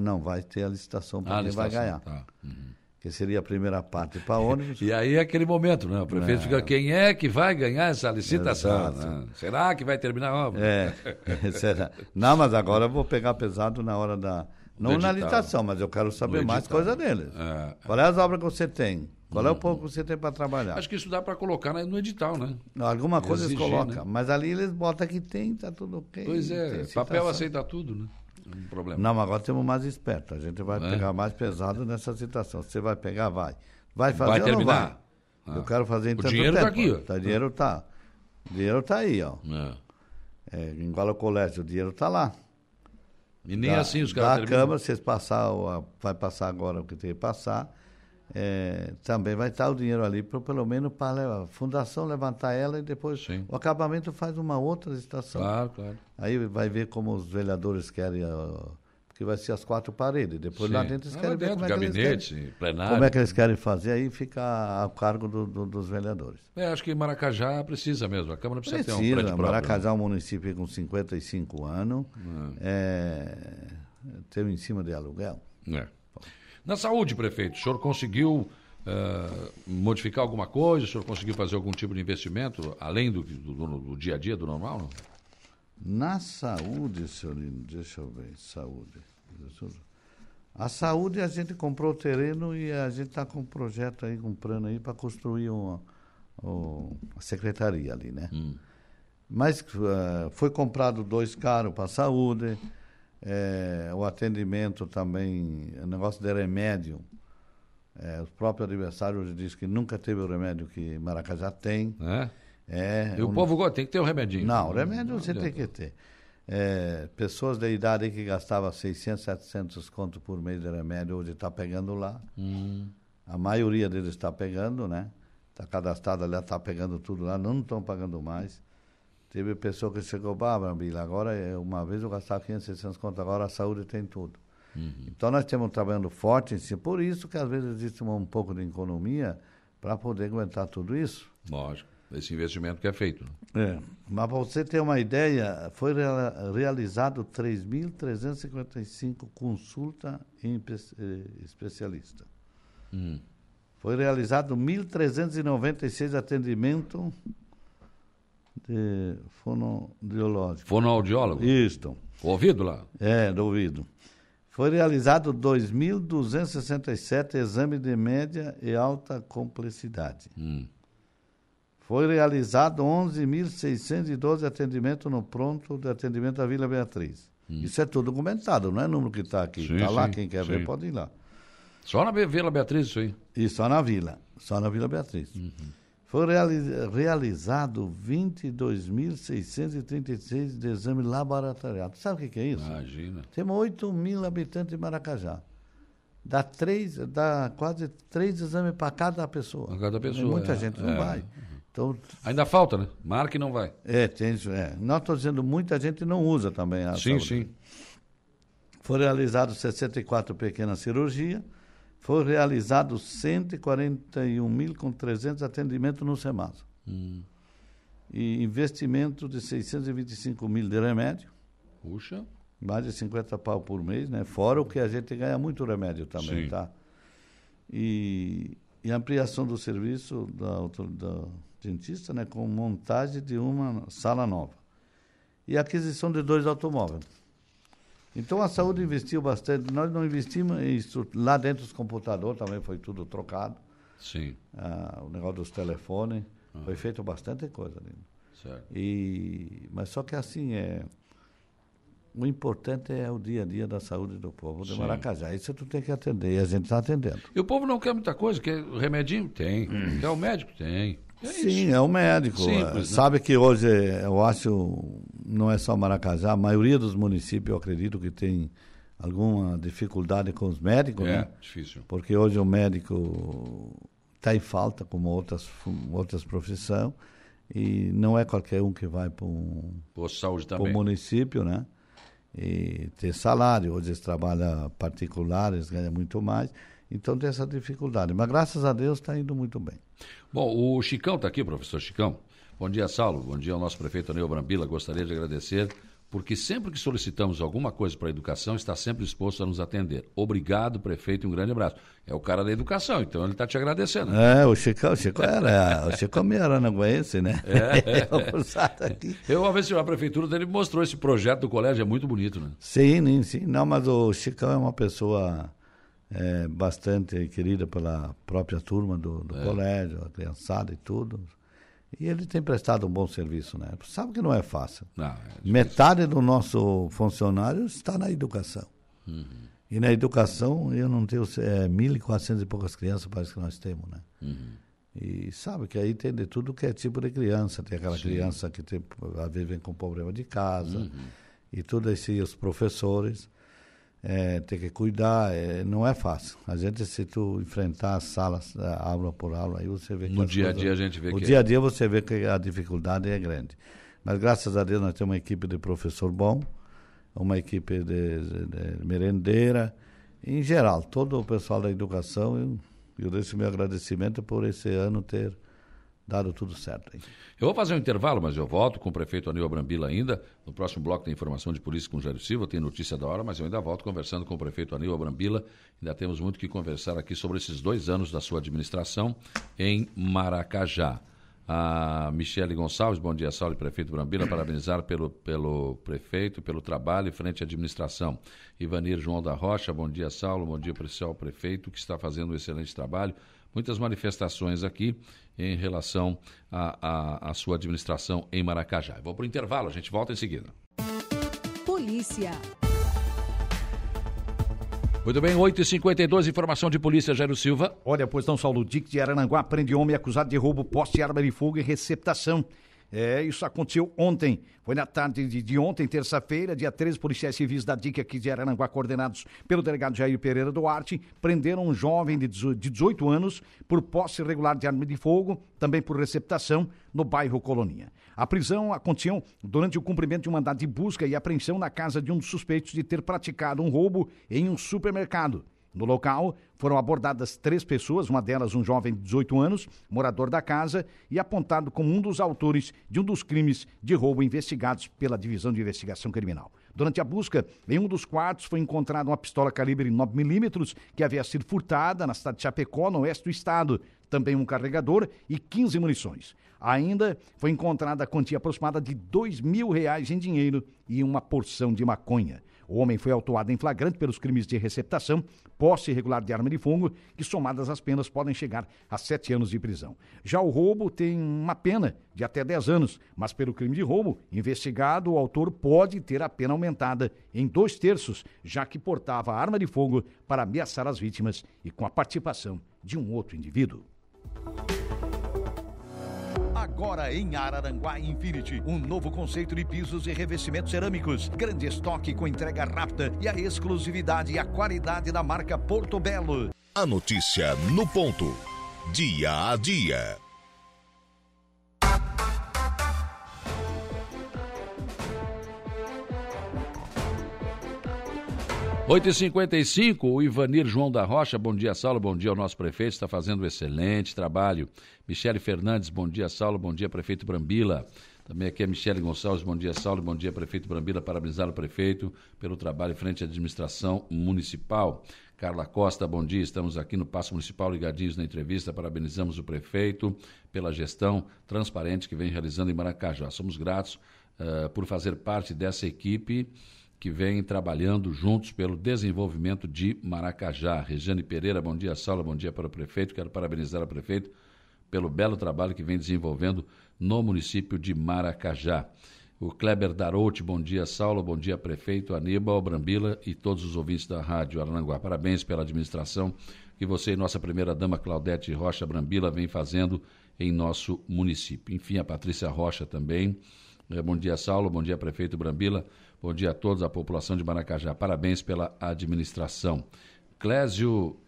Não, vai ter a licitação para ah, quem vai ganhar. Tá. Uhum. Que seria a primeira parte para ônibus. e aí é aquele momento, né? O prefeito é. fica, quem é que vai ganhar essa licitação? Né? Será que vai terminar a obra? É, será? Não, mas agora eu vou pegar pesado na hora da... Não na licitação, mas eu quero saber mais coisa deles. É. Qual é as obras que você tem? Qual é o pouco que você tem para trabalhar? Acho que isso dá para colocar no edital, né? Alguma coisa Exigir, eles colocam, né? mas ali eles botam que tem, tá tudo ok. Pois é, papel aceita tudo, né? Um problema. Não, agora temos mais esperto. A gente vai é. pegar mais pesado nessa situação. Você vai pegar, vai. Vai fazer vai terminar. vai? Ah. Eu quero fazer em o tanto dinheiro tempo. Tá aqui, ó. Tá, o dinheiro tá. O dinheiro tá aí, ó. É. É, igual o colégio, o dinheiro tá lá. E nem da, assim os caras. Da Câmara, vocês passar, vai passar agora o que tem que passar é, também vai estar o dinheiro ali, pra, pelo menos para a fundação levantar ela e depois Sim. o acabamento faz uma outra estação. Claro, claro. Aí vai ver como os vereadores querem, porque vai ser as quatro paredes. Depois Sim. lá dentro eles querem ver como gabinete, é que eles querem, plenário. Como é que eles querem fazer, aí fica a cargo do, do, dos vereadores. É, acho que Maracajá precisa mesmo, a Câmara precisa, precisa ter um prédio Maracajá é um município com 55 anos, é. é, teve em cima de aluguel. É. Na saúde, prefeito, o senhor conseguiu uh, modificar alguma coisa? O senhor conseguiu fazer algum tipo de investimento, além do, do, do dia a dia, do normal? Não? Na saúde, senhorino, deixa eu ver, saúde. A saúde, a gente comprou o terreno e a gente está com um projeto aí, com um plano aí para construir uma, uma, secretaria ali, né? Hum. Mas uh, foi comprado dois carros para a saúde, é, o atendimento também, o negócio de remédio. É, o próprio adversário hoje diz que nunca teve o remédio que Maracajá tem. É? É, e o um... povo gosta, tem que ter o um remedinho. Não, o remédio você tem que ter. É, pessoas da idade que gastavam 600, 700 conto por mês de remédio, hoje está pegando lá. Hum. A maioria deles está pegando, né? Está cadastrado ali, está pegando tudo lá, não estão pagando mais. Teve pessoa que chegou, ah, Bila, agora é, uma vez eu gastava 500, 600 conto, agora a saúde tem tudo. Uhum. Então nós estamos trabalhando forte em si, por isso que às vezes existe um, um pouco de economia para poder aguentar tudo isso. Lógico, esse investimento que é feito. É, mas para você ter uma ideia, foi realizado 3.355 consulta em eh, especialista. Uhum. Foi realizado 1.396 atendimentos de fonoaudiológico. Fonoaudiólogo? Isto. O ouvido lá? É, do ouvido. Foi realizado 2.267 exames de média e alta complexidade. Hum. Foi realizado 11.612 atendimentos no pronto de atendimento da Vila Beatriz. Hum. Isso é tudo documentado, não é número que está aqui. Está lá, quem quer sim. ver pode ir lá. Só na Vila Beatriz isso aí? Isso, só na Vila. Só na Vila Beatriz. Uhum. Foi realizado 22.636 de exame laboratorial. Sabe o que, é isso? Imagina. Temos 8 mil habitantes em Maracajá. Dá, três, dá quase três exames para cada pessoa. Para cada pessoa. muita é, gente não é. vai. Então, Ainda falta, né? Marca e não vai. É, tem isso. É. Não estou dizendo, muita gente não usa também a Sim, saúde. sim. Foram realizadas 64 pequenas cirurgias foi realizado 141.300 atendimentos no SEMAS. Hum. E investimento de 625 mil de remédio. Puxa. Mais de 50 pau por mês, né? Fora o que a gente ganha muito remédio também, Sim. tá? E e ampliação do serviço da, da dentista, né, com montagem de uma sala nova e aquisição de dois automóveis. Então a saúde investiu bastante. Nós não investimos isso lá dentro dos computadores também foi tudo trocado. Sim. Ah, o negócio dos telefones foi feito bastante coisa ali. Certo. E mas só que assim é o importante é o dia a dia da saúde do povo de Sim. Maracajá. Isso tu tem que atender e a gente está atendendo. E o povo não quer muita coisa, quer o remedinho? Tem. Quer o médico? Tem. É Sim, isso. é o médico. Simples, É, né? Sabe que hoje, eu acho, não é só Maracajá, a maioria dos municípios, eu acredito que tem alguma dificuldade com os médicos, É, né? difícil. Porque hoje o médico está em falta, como outras, outras profissões, e não é qualquer um que vai para um, o município, né? E tem salário, hoje eles trabalham particulares, ganham muito mais, então tem essa dificuldade. Mas graças a Deus está indo muito bem. Bom, o Chicão está aqui, professor Chicão. Bom dia, Saulo. Bom dia ao nosso prefeito Anel Brambila. Gostaria de agradecer, porque sempre que solicitamos alguma coisa para a educação, está sempre disposto a nos atender. Obrigado, prefeito, e um grande abraço. É o cara da educação, então ele está te agradecendo. É, o Chico, o Chico era, o Chico é aranaguense, né? É. Cruzado aqui. Eu, uma vez, a prefeitura dele mostrou esse projeto do colégio, é muito bonito, né? Sim, sim, sim. Não, mas o Chicão é uma pessoa é, bastante querida pela própria turma do, do É. colégio, a criançada e tudo. E ele tem prestado um bom serviço, né? Sabe que não é fácil. Não, é Metade do nosso funcionário está na educação. Uhum. E na educação, eu não tenho é, 1.400 e poucas crianças, parece que nós temos, né? Uhum. E sabe que aí tem de tudo que é tipo de criança. Tem aquela Sim. criança que tem, às vezes vem com problema de casa. Uhum. E tudo isso, e os professores é, tem que cuidar. é, não é fácil. A gente, se tu enfrentar as salas, a aula por aula, aí você vê que No dia a coisas- dia a gente vê O que é. dia a dia você vê que a dificuldade é grande. Mas graças a Deus nós temos uma equipe de professor bom, uma equipe de, de, de merendeira, em geral, todo o pessoal da educação, eu, eu deixo meu agradecimento por esse ano ter dado tudo certo. aí. Eu vou fazer um intervalo, mas eu volto com o prefeito Aníbal Brambila ainda. No próximo bloco tem informação de polícia com o Jair Silva, tem notícia da hora, mas eu ainda volto conversando com o prefeito Aníbal Brambila. Ainda temos muito que conversar aqui sobre esses dois anos da sua administração em Maracajá. A Michele Gonçalves, bom dia, Saulo prefeito Brambila, parabenizar pelo, pelo prefeito, pelo trabalho frente à administração. Ivanir João da Rocha, bom dia, Saulo, bom dia, especial prefeito, que está fazendo um excelente trabalho. Muitas manifestações aqui em relação à sua administração em Maracajá. Vou para o intervalo, a gente volta em seguida. Polícia. Muito bem, 8h52, informação de polícia, Jairo Silva. Olha, pois não, Saulo Dick de Arananguá prende homem acusado de roubo, posse de arma de fogo e receptação. É, isso aconteceu ontem. Foi na tarde de, de ontem, terça-feira, dia 13, policiais civis da DIC aqui de Arananguá, coordenados pelo delegado Jair Pereira Duarte, prenderam um jovem de 18 de 18 anos por posse irregular de arma de fogo, também por receptação, no bairro Colonia. A prisão aconteceu durante o cumprimento de um mandado de busca e apreensão na casa de um dos suspeitos de ter praticado um roubo em um supermercado. No local, foram abordadas três pessoas, uma delas um jovem de 18 anos, morador da casa, e apontado como um dos autores de um dos crimes de roubo investigados pela Divisão de Investigação Criminal. Durante a busca, em um dos quartos foi encontrada uma pistola calibre 9mm que havia sido furtada na cidade de Chapecó, no oeste do estado. Também um carregador e 15 munições. Ainda foi encontrada a quantia aproximada de dois mil reais em dinheiro e uma porção de maconha. O homem foi autuado em flagrante pelos crimes de receptação, posse irregular de arma de fogo, que somadas as penas podem chegar a sete anos de prisão. Já o roubo tem uma pena de até 10 anos, mas pelo crime de roubo, investigado, o autor pode ter a pena aumentada em dois terços, já que portava arma de fogo para ameaçar as vítimas e com a participação de um outro indivíduo. Agora em Araranguá Infinity, um novo conceito de pisos e revestimentos cerâmicos. Grande estoque com entrega rápida e a exclusividade e a qualidade da marca Porto Belo. A notícia no ponto. Dia a dia. Oito e cinquenta e cinco, o Ivanir João da Rocha, bom dia, Saulo, bom dia ao nosso prefeito, está fazendo um excelente trabalho. Michele Fernandes, bom dia, Saulo, bom dia, prefeito Brambila. Também aqui é Michele Gonçalves, bom dia, Saulo, bom dia, prefeito Brambila, parabenizar o prefeito pelo trabalho frente à administração municipal. Carla Costa, bom dia. Estamos aqui no Passo Municipal ligadinhos na entrevista. Parabenizamos o prefeito pela gestão transparente que vem realizando em Maracajá. Somos gratos uh, por fazer parte dessa equipe que vem trabalhando juntos pelo desenvolvimento de Maracajá. Regiane Pereira, bom dia, Saula, bom dia para o prefeito. Quero parabenizar o prefeito pelo belo trabalho que vem desenvolvendo no município de Maracajá. O Kleber Darouti, bom dia, Saulo, bom dia, prefeito, Aníbal, Brambila e todos os ouvintes da Rádio Arananguá. Parabéns pela administração que você e nossa primeira-dama Claudete Rocha Brambila vem fazendo em nosso município. Enfim, a Patrícia Rocha também. É, bom dia, Saulo, bom dia, prefeito Brambila, bom dia a todos, a população de Maracajá. Parabéns pela administração. Clésio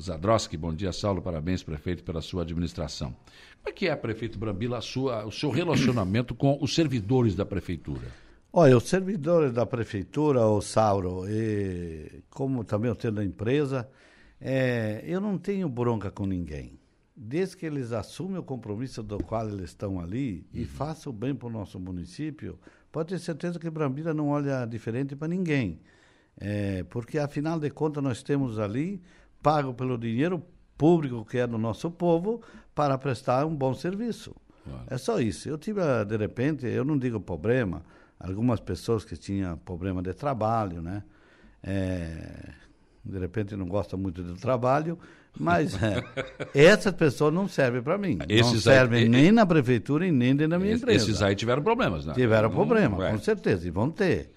Zadroski, bom dia, Saulo, parabéns, prefeito, pela sua administração. Como é que é, prefeito Brambila, sua, o seu relacionamento com os servidores da prefeitura? Olha, os servidores da prefeitura, o Sauro, e como também eu tenho da empresa, é, eu não tenho bronca com ninguém. Desde que eles assumem o compromisso do qual eles estão ali uhum. e façam bem para o nosso município, pode ter certeza que Brambila não olha diferente para ninguém. É, porque, afinal de contas, nós temos ali pago pelo dinheiro público que é do nosso povo para prestar um bom serviço. Claro. É só isso. Eu tive, de repente, eu não digo problema, algumas pessoas que tinham problema de trabalho, né? É, de repente não gostam muito do trabalho, mas é, essas pessoas não servem para mim. Esses não servem aí, nem na prefeitura e nem dentro da minha empresa. Esses aí tiveram problemas, né? Tiveram problema, com certeza, e vão ter.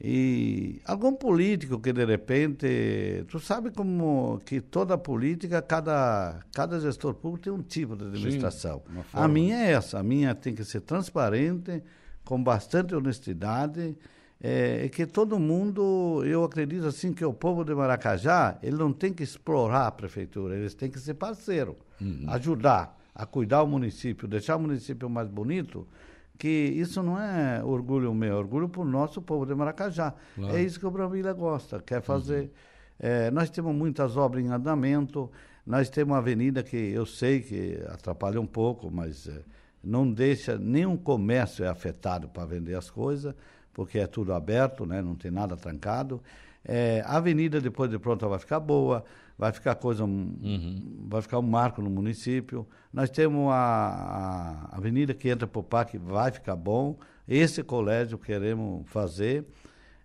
E algum político que de repente, tu sabe como que toda política, cada, cada gestor público tem um tipo de administração. Sim, a minha é essa, a minha tem que ser transparente, com bastante honestidade, é, e que todo mundo, eu acredito assim que o povo de Maracajá, ele não tem que explorar a prefeitura, eles têm que ser parceiro, uhum. ajudar a cuidar o município, deixar o município mais bonito, que isso não é orgulho meu, é orgulho para o nosso povo de Maracajá. Claro. É isso que o Brambila gosta, quer fazer. Uhum. É, nós temos muitas obras em andamento, nós temos uma avenida que eu sei que atrapalha um pouco, mas é, não deixa nenhum comércio é afetado para vender as coisas, porque é tudo aberto, né? não tem nada trancado. É, a avenida depois de pronta vai ficar boa vai ficar coisa, uhum. vai ficar um marco no município. Nós temos a, a avenida que entra para o parque, vai ficar bom. Esse colégio queremos fazer.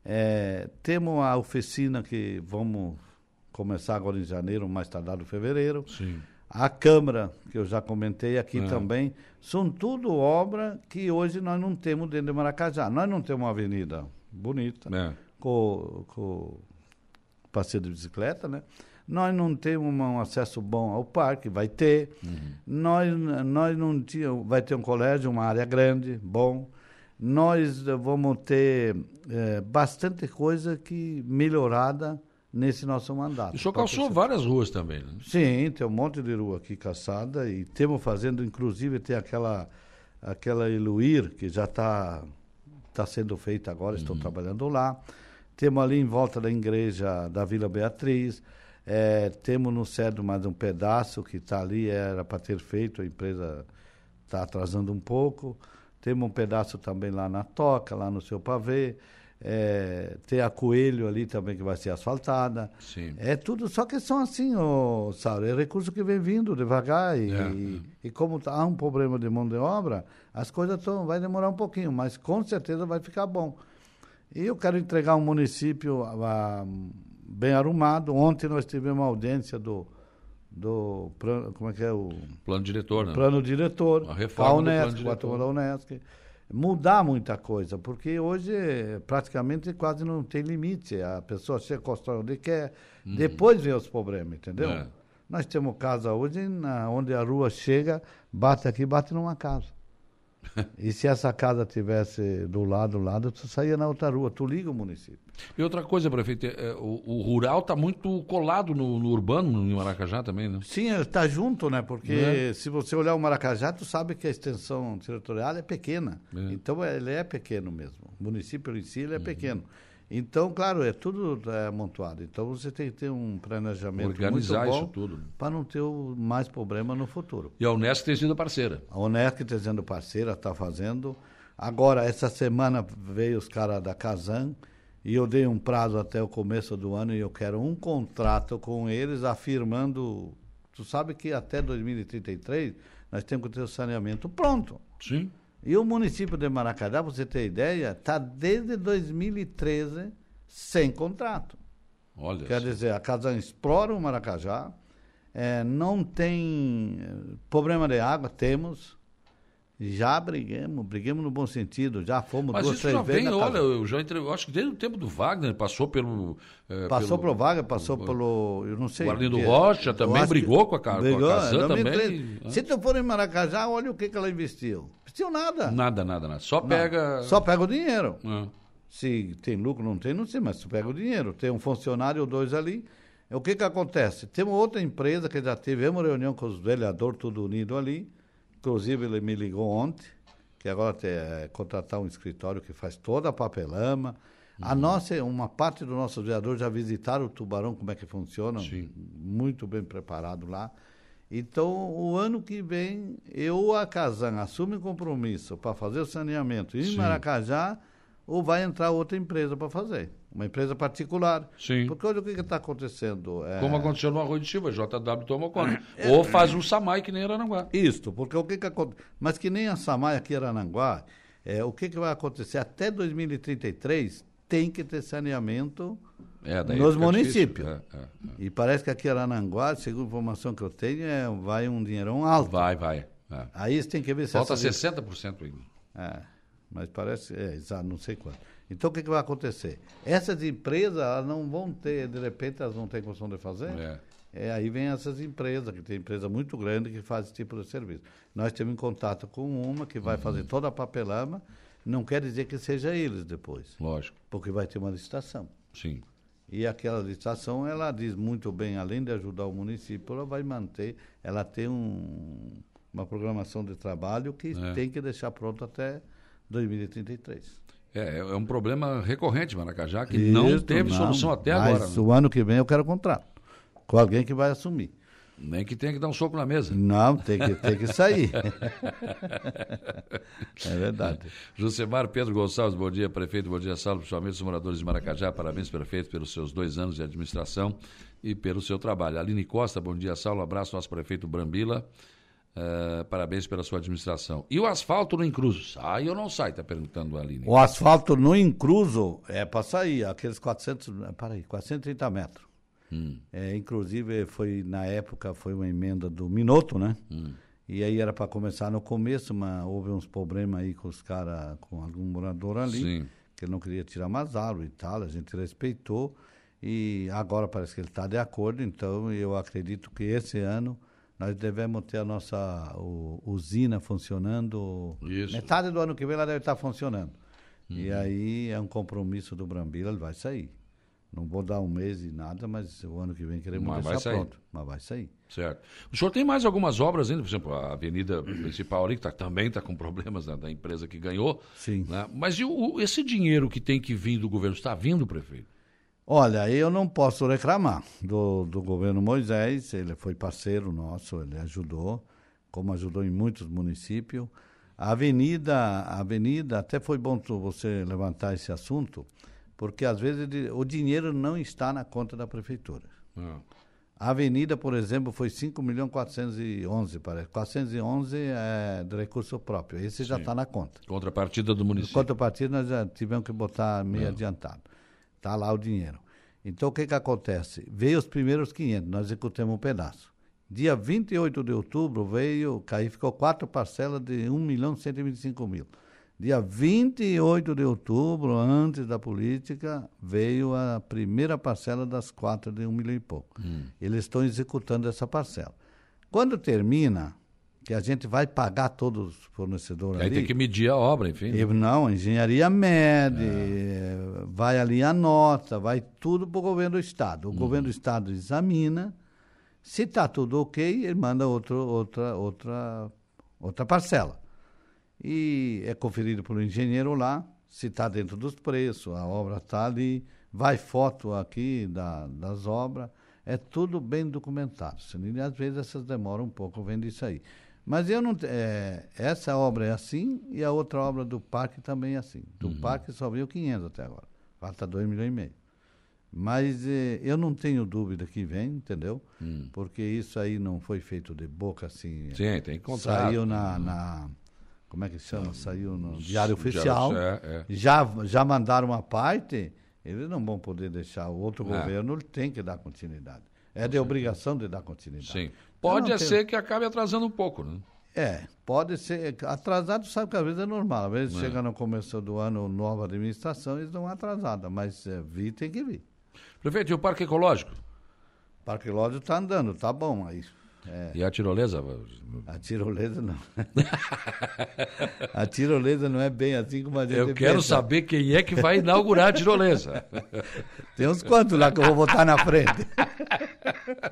É, temos a oficina que vamos começar agora em janeiro, mais tardado em fevereiro. Sim. A Câmara, que eu já comentei aqui é. também, são tudo obra que hoje nós não temos dentro de Maracajá. Nós não temos uma avenida bonita, é. com, com passeio de bicicleta, né? Nós não temos um acesso bom ao parque, vai ter. Uhum. Nós, nós não tínhamos, vai ter um colégio, uma área grande, bom. Nós vamos ter é, bastante coisa que melhorada nesse nosso mandato. O senhor calçou várias ruas também, né? Sim, tem um monte de rua aqui caçada e temos fazendo, inclusive tem aquela aquela Iluir que já está tá sendo feita agora, uhum. estou trabalhando lá. Temos ali em volta da igreja da Vila Beatriz. É, temos no CEDO mais um pedaço que está ali, era para ter feito, a empresa está atrasando um pouco. Temos um pedaço também lá na Toca, lá no seu pavê. É, tem a Coelho ali também que vai ser asfaltada. Sim. É tudo, só que são assim, oh, Saulo, é recurso que vem vindo devagar e, é. e, e, como tá, há um problema de mão de obra, as coisas tão, vai demorar um pouquinho, mas com certeza vai ficar bom. E eu quero entregar um município a, a bem arrumado. Ontem nós tivemos uma audiência do, do como é que é o plano diretor, né? Plano diretor, a reforma a Unesc, turma da Unesc. Mudar muita coisa, porque hoje praticamente quase não tem limite. A pessoa chega, constrói onde quer, uhum. depois vem os problemas, entendeu? É. Nós temos casa hoje na, onde a rua chega, bate aqui, bate numa casa. e se essa casa tivesse do lado, do lado, tu saía na outra rua, tu liga o município. E outra coisa, prefeito, é, é o, o, rural está muito colado no, no, urbano, no Maracajá também, né? Sim, está junto, né? Porque é. se você olhar o Maracajá, tu sabe que a extensão territorial é pequena. É. Então ele é pequeno mesmo. O município em si ele é uhum. pequeno. Então, claro, é tudo é, amontoado. Então você tem que ter um planejamento Organizar muito bom isso tudo. Para não ter mais problema no futuro. E a Unesco tem sido parceira. A Unesco tem sido parceira, está fazendo. Agora, essa semana veio os caras da Casan E eu dei um prazo até o começo do ano e eu quero um contrato com eles afirmando. Tu sabe que até 2033 nós temos que ter o saneamento pronto. Sim. E o município de Maracajá, para você ter ideia, está desde 2013 sem contrato. Olha. Quer dizer, a Casan explora o Maracajá, é, não tem eh, problema de água, temos. Já briguemos, briguemos no bom sentido, já fomos Mas duas, isso três já vezes. vem, olha, eu já entre... eu acho que desde o tempo do Wagner passou pelo. eh, Passou pelo, pelo Vaga, passou pelo. Eu não sei. O Arlindo que- Rocha também que- brigou com a Ca- com a brigou, em também, 2013. né? Se tu for em Maracajá, olha o que, que ela investiu. Investiu nada. Nada, nada, nada. Só Não, pega. Só pega o dinheiro. Ah, Se tem lucro, não tem, não sei, mas tu pega o dinheiro. Tem um funcionário ou dois ali. É O que que acontece? Tem uma outra empresa que já tivemos reunião com os vereadores, tudo unido ali. Inclusive, ele me ligou ontem, que agora tem é, contratar um escritório que faz toda a papelama. A Uhum. nossa, uma parte dos nossos vereadores já visitaram o Tubarão, como é que funciona. Sim. Muito bem preparado lá. Então, o ano que vem, eu, a Casan, assume um compromisso para fazer o saneamento em Sim. Maracajá, ou vai entrar outra empresa para fazer. Uma empresa particular. Sim. Porque olha o que está acontecendo. é, Como aconteceu no Arroio de Silva, JW tomou conta. Ou faz um Samai que nem Aranaguá. Isto, porque o que que acontece? Mas que nem a Samai aqui em Arananguá, é, o que, que vai acontecer? Até 2033 tem que ter saneamento É, nos municípios. É, é, é. E parece que aqui em Arananguá, segundo a informação que eu tenho, é, vai um dinheirão alto. Vai, vai. é. Aí você tem que ver se Falta essas- 60% ainda. É, mas parece, é, exato, não sei quanto. Então o que, que vai acontecer? Essas empresas, elas não vão ter, de repente, elas não têm condição de fazer. É. É, aí vem essas empresas, que tem empresa muito grande que faz esse tipo de serviço. Nós temos em contato com uma que vai fazer toda a papelama, não quer dizer que seja eles depois, Lógico. porque vai ter uma licitação. Sim. E aquela licitação, ela diz muito bem, além de ajudar o município, ela vai manter, ela tem um, uma programação de trabalho que É. tem que deixar pronto até 2033. É, é um problema recorrente, Maracajá, que não Isso, teve não, solução até mas agora. né? o ano que vem eu quero contrato. Com alguém que vai assumir. Nem que tenha que dar um soco na mesa. Não, tem que, tem que sair. é verdade. Josemar Pedro Gonçalves, bom dia, prefeito, bom dia, Saulo, principalmente os moradores de Maracajá, parabéns, prefeito, pelos seus dois anos de administração e pelo seu trabalho. Aline Costa, bom dia, Saulo, abraço, nosso prefeito Brambila, eh, parabéns pela sua administração. E o asfalto no Incruso, sai ou não sai, está perguntando a Aline. O asfalto no incluso é para sair, aqueles 400, para aí, 430 metros. Hum. É, inclusive, foi na época, foi uma emenda do Minuto, né? Hum. E aí era para começar no começo, mas houve uns problemas aí com os caras, com algum morador ali, Sim. que ele não queria tirar mais árvore e tal, a gente respeitou. E agora parece que ele está de acordo, então eu acredito que esse ano nós devemos ter a nossa o- usina funcionando. Isso. Metade do ano que vem ela deve estar funcionando. E aí é um compromisso do Brambila, ele vai sair. Não vou dar um mês e nada, mas o ano que vem queremos Mas vai deixar sair. pronto. Mas vai sair. Certo. O senhor tem mais algumas obras ainda, por exemplo, a avenida principal ali, que tá- também está com problemas da, da empresa que ganhou. Sim. né? Mas o- esse dinheiro que tem que vir do governo, está vindo, prefeito? Olha, eu não posso reclamar do, do governo Moisés, ele foi parceiro nosso, ele ajudou, como ajudou em muitos municípios. A avenida, a avenida, até foi bom você levantar esse assunto, porque às vezes ele- o dinheiro não está na conta da prefeitura. Ah, A avenida, por exemplo, foi 5 milhões 411, parece. 411 é de recurso próprio, esse já Sim. está na conta. contrapartida do município. Contrapartida, nós já tivemos que botar meio adiantado. Está lá o dinheiro. Então, o que, que acontece? Veio os primeiros 500, nós executamos um pedaço. Dia 28 de outubro veio, cair, ficou quatro parcelas de 1 milhão e 125 mil. Dia 28 de outubro, antes da política, veio a primeira parcela das quatro de um milhão e pouco. Eles estão executando essa parcela. Quando termina, que a gente vai pagar todos os fornecedores Aí ali, tem que medir a obra, enfim. né? eu, não, a engenharia mede, eh, vai ali a nota, vai tudo para o governo do Estado. O governo do Estado examina, se está tudo ok, ele manda outro, outra, outra, outra parcela. E é conferido pelo engenheiro lá, se está dentro dos preços, a obra está ali, vai foto aqui da, das obras, é tudo bem documentado. E às vezes essas demoram um pouco vendo isso aí. Mas eu não. é, essa obra é assim e a outra obra do parque também é assim. Do parque só veio 500 até agora. Falta 2 milhões e meio. Mas eh, eu não tenho dúvida que vem, entendeu? Hum. Porque isso aí não foi feito de boca assim. Sim, tem contrato. Saiu na, na- Como é que chama? Saiu no Diário Diário- Oficial. é, é. Já, já mandaram uma parte, eles não vão poder deixar. O outro É. governo tem que dar continuidade. É de obrigação de dar continuidade. Sim. Pode é tenho- ser que acabe atrasando um pouco, né? É, pode ser. Atrasado, sabe que às vezes é normal. Às vezes É. chega no começo do ano, nova administração, eles dão uma atrasada. Mas é, vir tem que vir. Prefeito, e o Parque Ecológico? Parque Lógico está andando, tá bom aí. É, E a tirolesa? a tirolesa não. a tirolesa não é bem assim como a gente Eu quero pensa. saber quem é que vai inaugurar a tirolesa. Tem uns quantos lá que eu vou botar na frente.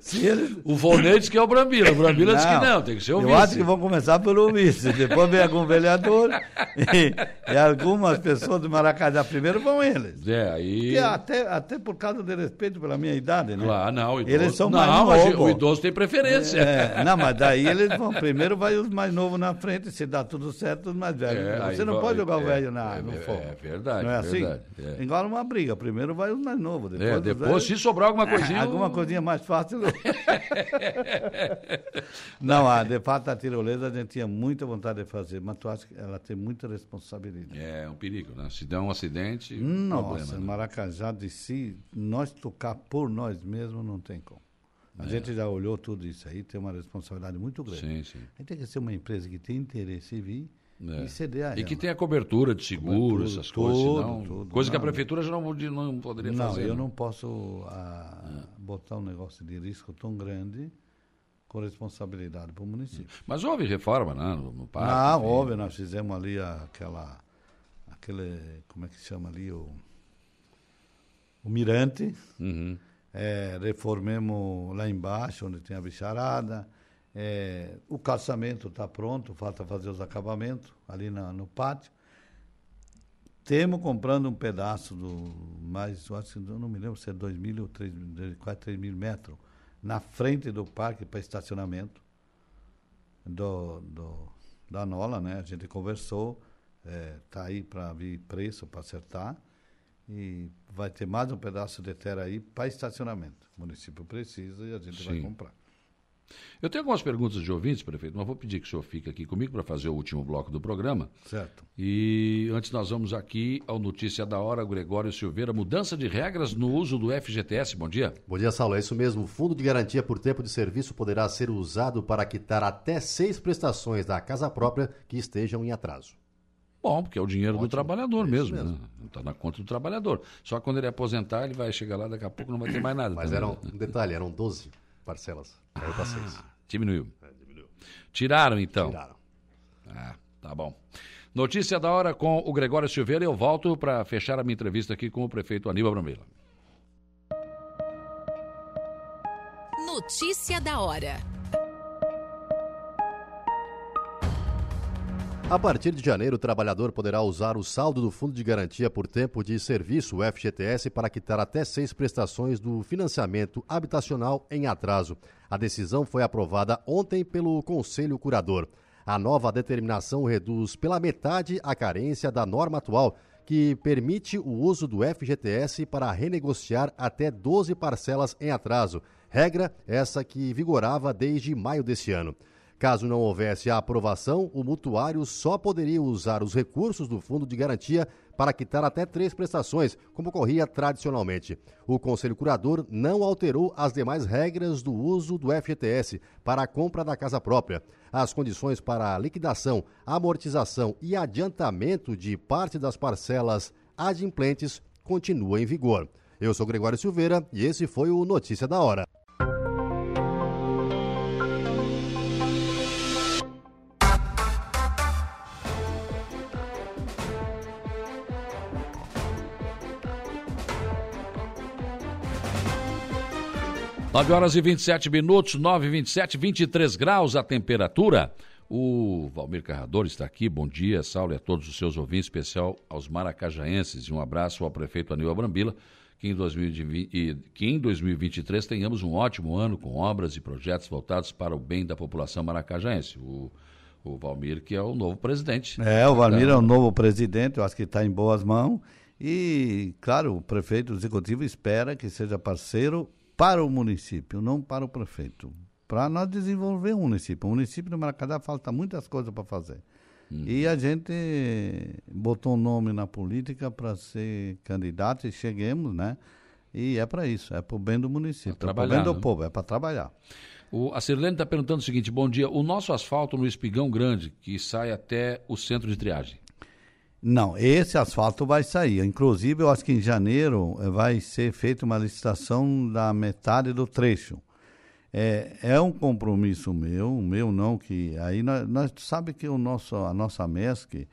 Se eles... O Volney disse que é o Brambila. O Brambila disse que não, tem que ser o Eu vice. acho que vão começar pelo vice, depois vem algum vereador e, e algumas pessoas do Maracajá primeiro vão eles. É, aí... Porque até, até por causa de respeito pela minha idade, né? Claro, não, idoso... Eles são não, mais novos. o idoso tem preferência. É, não, mas daí eles vão. Primeiro vai os mais novos na frente, se dá tudo certo, os mais velhos. É, Você não vai- pode jogar o é, velho na, é, no é, fogo. é verdade, Não é assim? verdade, é. Igual uma briga. Primeiro vai os mais novos. Depois, depois, velhos. se sobrar alguma coisinha... Alguma coisinha mais fácil. não, a, de fato, a tirolesa a gente tinha muita vontade de fazer, mas tu acha que ela tem muita responsabilidade. É um perigo, né? Se der um acidente, Nossa, problema. né? Maracajá de si, nós tocar por nós mesmos não tem como. A É. gente já olhou tudo isso aí, tem uma responsabilidade muito grande. Sim, sim. A gente tem que ser uma empresa que tem interesse em vir É. e ceder a E ela. que tenha cobertura de seguro, Cobertura, essas coisas. Senão, tudo. coisa que a Não. prefeitura já não, não poderia Não, fazer. eu né? não posso ah, botar um negócio de risco tão grande com responsabilidade para o município. Mas houve reforma, né? No, no parque. Não, enfim. houve, nós fizemos ali aquela, aquele, como é que chama ali, o, o mirante, Uhum. É, reformemos lá embaixo, onde tem a bicharada, é, o calçamento está pronto, falta fazer os acabamentos ali na- no pátio. Temos comprando um pedaço do, mais, acho que não me lembro se é 2 mil ou 3, quase 3 mil metros, na frente do parque para estacionamento do, do, da Nola, né? A gente conversou, está aí para vir preço para acertar e vai ter mais um pedaço de terra aí para estacionamento. O município precisa e a gente vai Sim. comprar. Eu tenho algumas perguntas de ouvintes, prefeito, mas vou pedir que o senhor fique aqui comigo para fazer o último bloco do programa. Certo. E antes nós vamos aqui ao Notícia da Hora, Gregório Silveira, mudança de regras no uso do FGTS. Bom dia. Bom dia, Saulo. É isso mesmo. O Fundo de Garantia por Tempo de Serviço poderá ser usado para quitar até seis prestações da casa própria que estejam em atraso. Bom, porque é o dinheiro do Ótimo. trabalhador É isso mesmo. Está na conta do trabalhador. Só quando ele aposentar, ele vai chegar lá, daqui a pouco não vai ter mais nada. Mas também, eram, né? um detalhe, eram 12 parcelas. Caiu para seis. Diminuiu. Tiraram, então. Tiraram. Ah, tá bom. Notícia da hora com o Gregório Silveira. Eu volto para fechar a minha entrevista aqui com o prefeito Aníbal Brambila. Notícia da hora. A partir de janeiro, o trabalhador poderá usar o saldo do Fundo de Garantia por Tempo de Serviço, FGTS, para quitar até seis prestações do financiamento habitacional em atraso. A decisão foi aprovada ontem pelo Conselho Curador. A nova determinação reduz pela metade a carência da norma atual, que permite o uso do FGTS para renegociar até 12 parcelas em atraso. Regra essa que vigorava desde maio desse ano. Caso não houvesse a aprovação, o mutuário só poderia usar os recursos do fundo de garantia para quitar até três prestações, como ocorria tradicionalmente. O Conselho Curador não alterou as demais regras do uso do FGTS para a compra da casa própria. As condições para a liquidação, amortização e adiantamento de parte das parcelas adimplentes continuam em vigor. Eu sou Gregório Silveira e esse foi o Notícia da Hora. Nove horas e 27 minutos, 9 e 27, 23 graus a temperatura. O Valmir Carrador está aqui. Bom dia, Saulo, e a todos os seus ouvintes, especial aos maracajaenses. E um abraço ao prefeito Aníbal Brambila, que em, 2020, e que em 2023 tenhamos um ótimo ano com obras e projetos voltados para o bem da população maracajaense. O, o Valmir, que é o novo presidente. É, o Valmir é o novo presidente, eu acho que está em boas mãos. E, claro, o prefeito executivo espera que seja parceiro para o município, não para o prefeito. Para nós desenvolver o município. O município do Maracajá falta muitas coisas para fazer. Uhum. E a gente botou um nome na política para ser candidato e cheguemos, né? E é para isso, é para o bem do município, é para o bem do né? povo, é para trabalhar. O, a Sirlene está perguntando o seguinte: bom dia, o nosso asfalto no Espigão Grande, que sai até o centro de triagem. Não, esse asfalto vai sair. Inclusive, eu acho que em janeiro eh, vai ser feita uma licitação da metade do trecho. É, é um compromisso meu, meu não, que aí nós, nós sabe que o nosso, a nossa MESC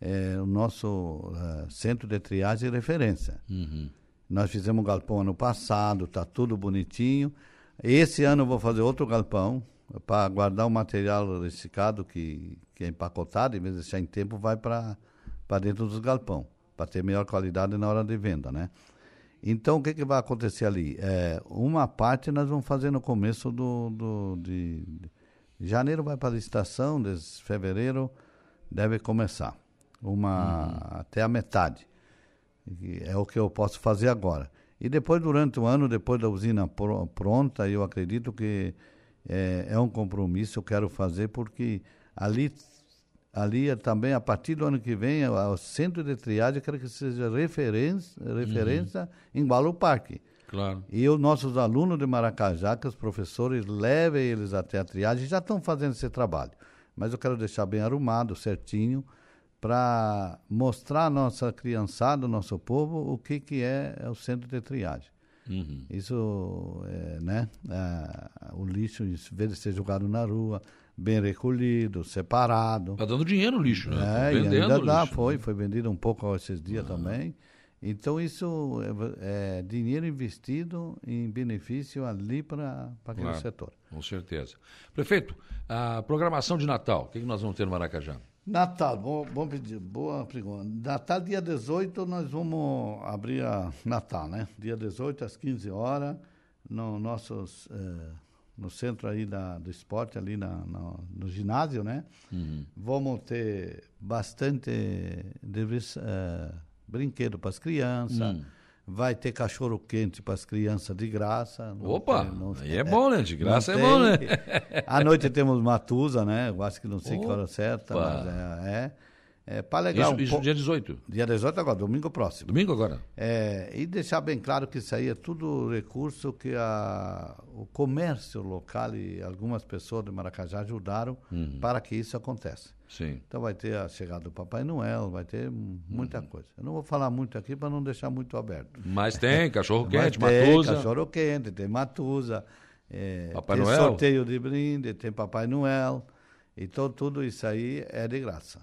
é o nosso uh, centro de triagem e referência. Uhum. Nós fizemos um galpão ano passado, está tudo bonitinho. Esse ano eu vou fazer outro galpão para guardar o material reciclado que, que é empacotado, em vez de deixar em tempo, vai para dentro dos galpão, para ter melhor qualidade na hora de venda, né? Então, o que, que vai acontecer ali? É, uma parte nós vamos fazer no começo do, do de, de janeiro vai para a licitação, de fevereiro deve começar, uma uhum. até a metade. É o que eu posso fazer agora. E depois, durante o ano, depois da usina pr pronta, eu acredito que é, é, um compromisso eu quero fazer, porque ali, ali também, a partir do ano que vem, o centro de triagem, eu quero que seja referência, referência uhum. em Balo Parque. Claro. E os nossos alunos de Maracajá, que os professores levem eles até a triagem, já estão fazendo esse trabalho. Mas eu quero deixar bem arrumado, certinho, para mostrar à nossa criançada, ao nosso povo, o que, que é, é o centro de triagem. Uhum. Isso, é, né? É, o lixo, em vez de ser jogado na rua, bem recolhido, separado. Está dando dinheiro o lixo, né? É, vendendo ainda dá, lixo, foi, foi vendido um pouco esses dias uhum. também. Então, isso é, é, dinheiro investido em benefício ali para aquele claro, setor. Com certeza. Prefeito, a programação de Natal, o que, que nós vamos ter no Maracajá? Natal, bom, bom pedir, boa pergunta. Natal, dia 18, nós vamos abrir a Natal, né? Dia 18, às 15 horas, no nosso, eh, no centro aí da, do esporte, ali na, no, no ginásio, né? Uhum. Vamos ter bastante eh, brinquedo para as crianças. Uhum vai ter cachorro quente para as crianças de graça. Opa, tem, não, aí é bom, né? De graça é bom, né? À noite temos Matusa, né? Eu acho que não sei Opa. que hora certa, mas é. é. É para legal. Isso, isso dia 18. Dia 18 agora, domingo próximo. Domingo agora. É, e deixar bem claro que isso aí é tudo recurso que a, o comércio local e algumas pessoas de Maracajá ajudaram uhum. para que isso aconteça. Sim. Então vai ter a chegada do Papai Noel, vai ter muita uhum. coisa. Eu não vou falar muito aqui para não deixar muito aberto. Mas tem cachorro quente, tem matusa. cachorro quente, tem matusa. É, Papai tem Noel. sorteio de brinde, tem Papai Noel. Então tudo isso aí é de graça.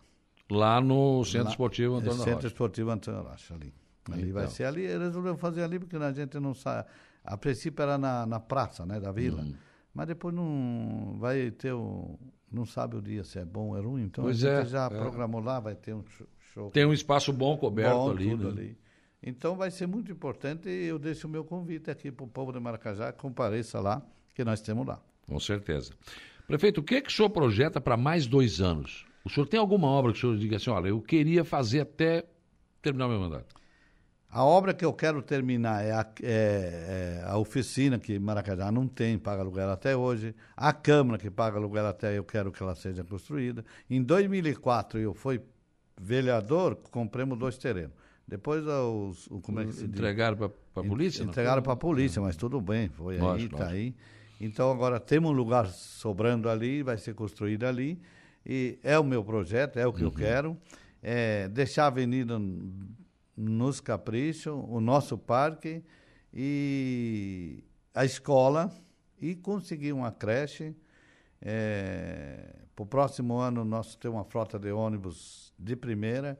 Lá no Centro Lá, Esportivo Antônio Centro Rocha. Esportivo Antônio Rocha, ali. Ali então. vai ser ali. Resolveu fazer ali porque a gente não sabe. A princípio era na, na praça, né, da vila. Uhum. Mas depois não vai ter o. Não sabe o dia se é bom ou é ruim. Então pois a gente é, já é. programou lá, vai ter um show. Tem um espaço bom coberto bom, ali. Tudo né? ali. Então vai ser muito importante e eu deixo o meu convite aqui para o povo de Maracajá, compareça lá, que nós temos lá. Com certeza. Prefeito, o que, é que o senhor projeta para mais dois anos? O senhor tem alguma obra que o senhor diga assim, olha, eu queria fazer até terminar meu mandato? A obra que eu quero terminar é a, é, é a oficina, que Maracajá não tem, paga aluguel até hoje. A Câmara, que paga aluguel até eu quero que ela seja construída. Em 2004, eu fui vereador, compramos dois terrenos. Depois, os, o, como é que se Entregaram para a polícia? Entregaram para a polícia, mas tudo bem, foi lógico, aí, está aí. Então, agora temos um lugar sobrando ali, vai ser construído ali. E é o meu projeto, é o que uhum. eu quero. É deixar a avenida nos caprichos, o nosso parque e a escola e conseguir uma creche. É, para o próximo ano, nós temos uma frota de ônibus de primeira,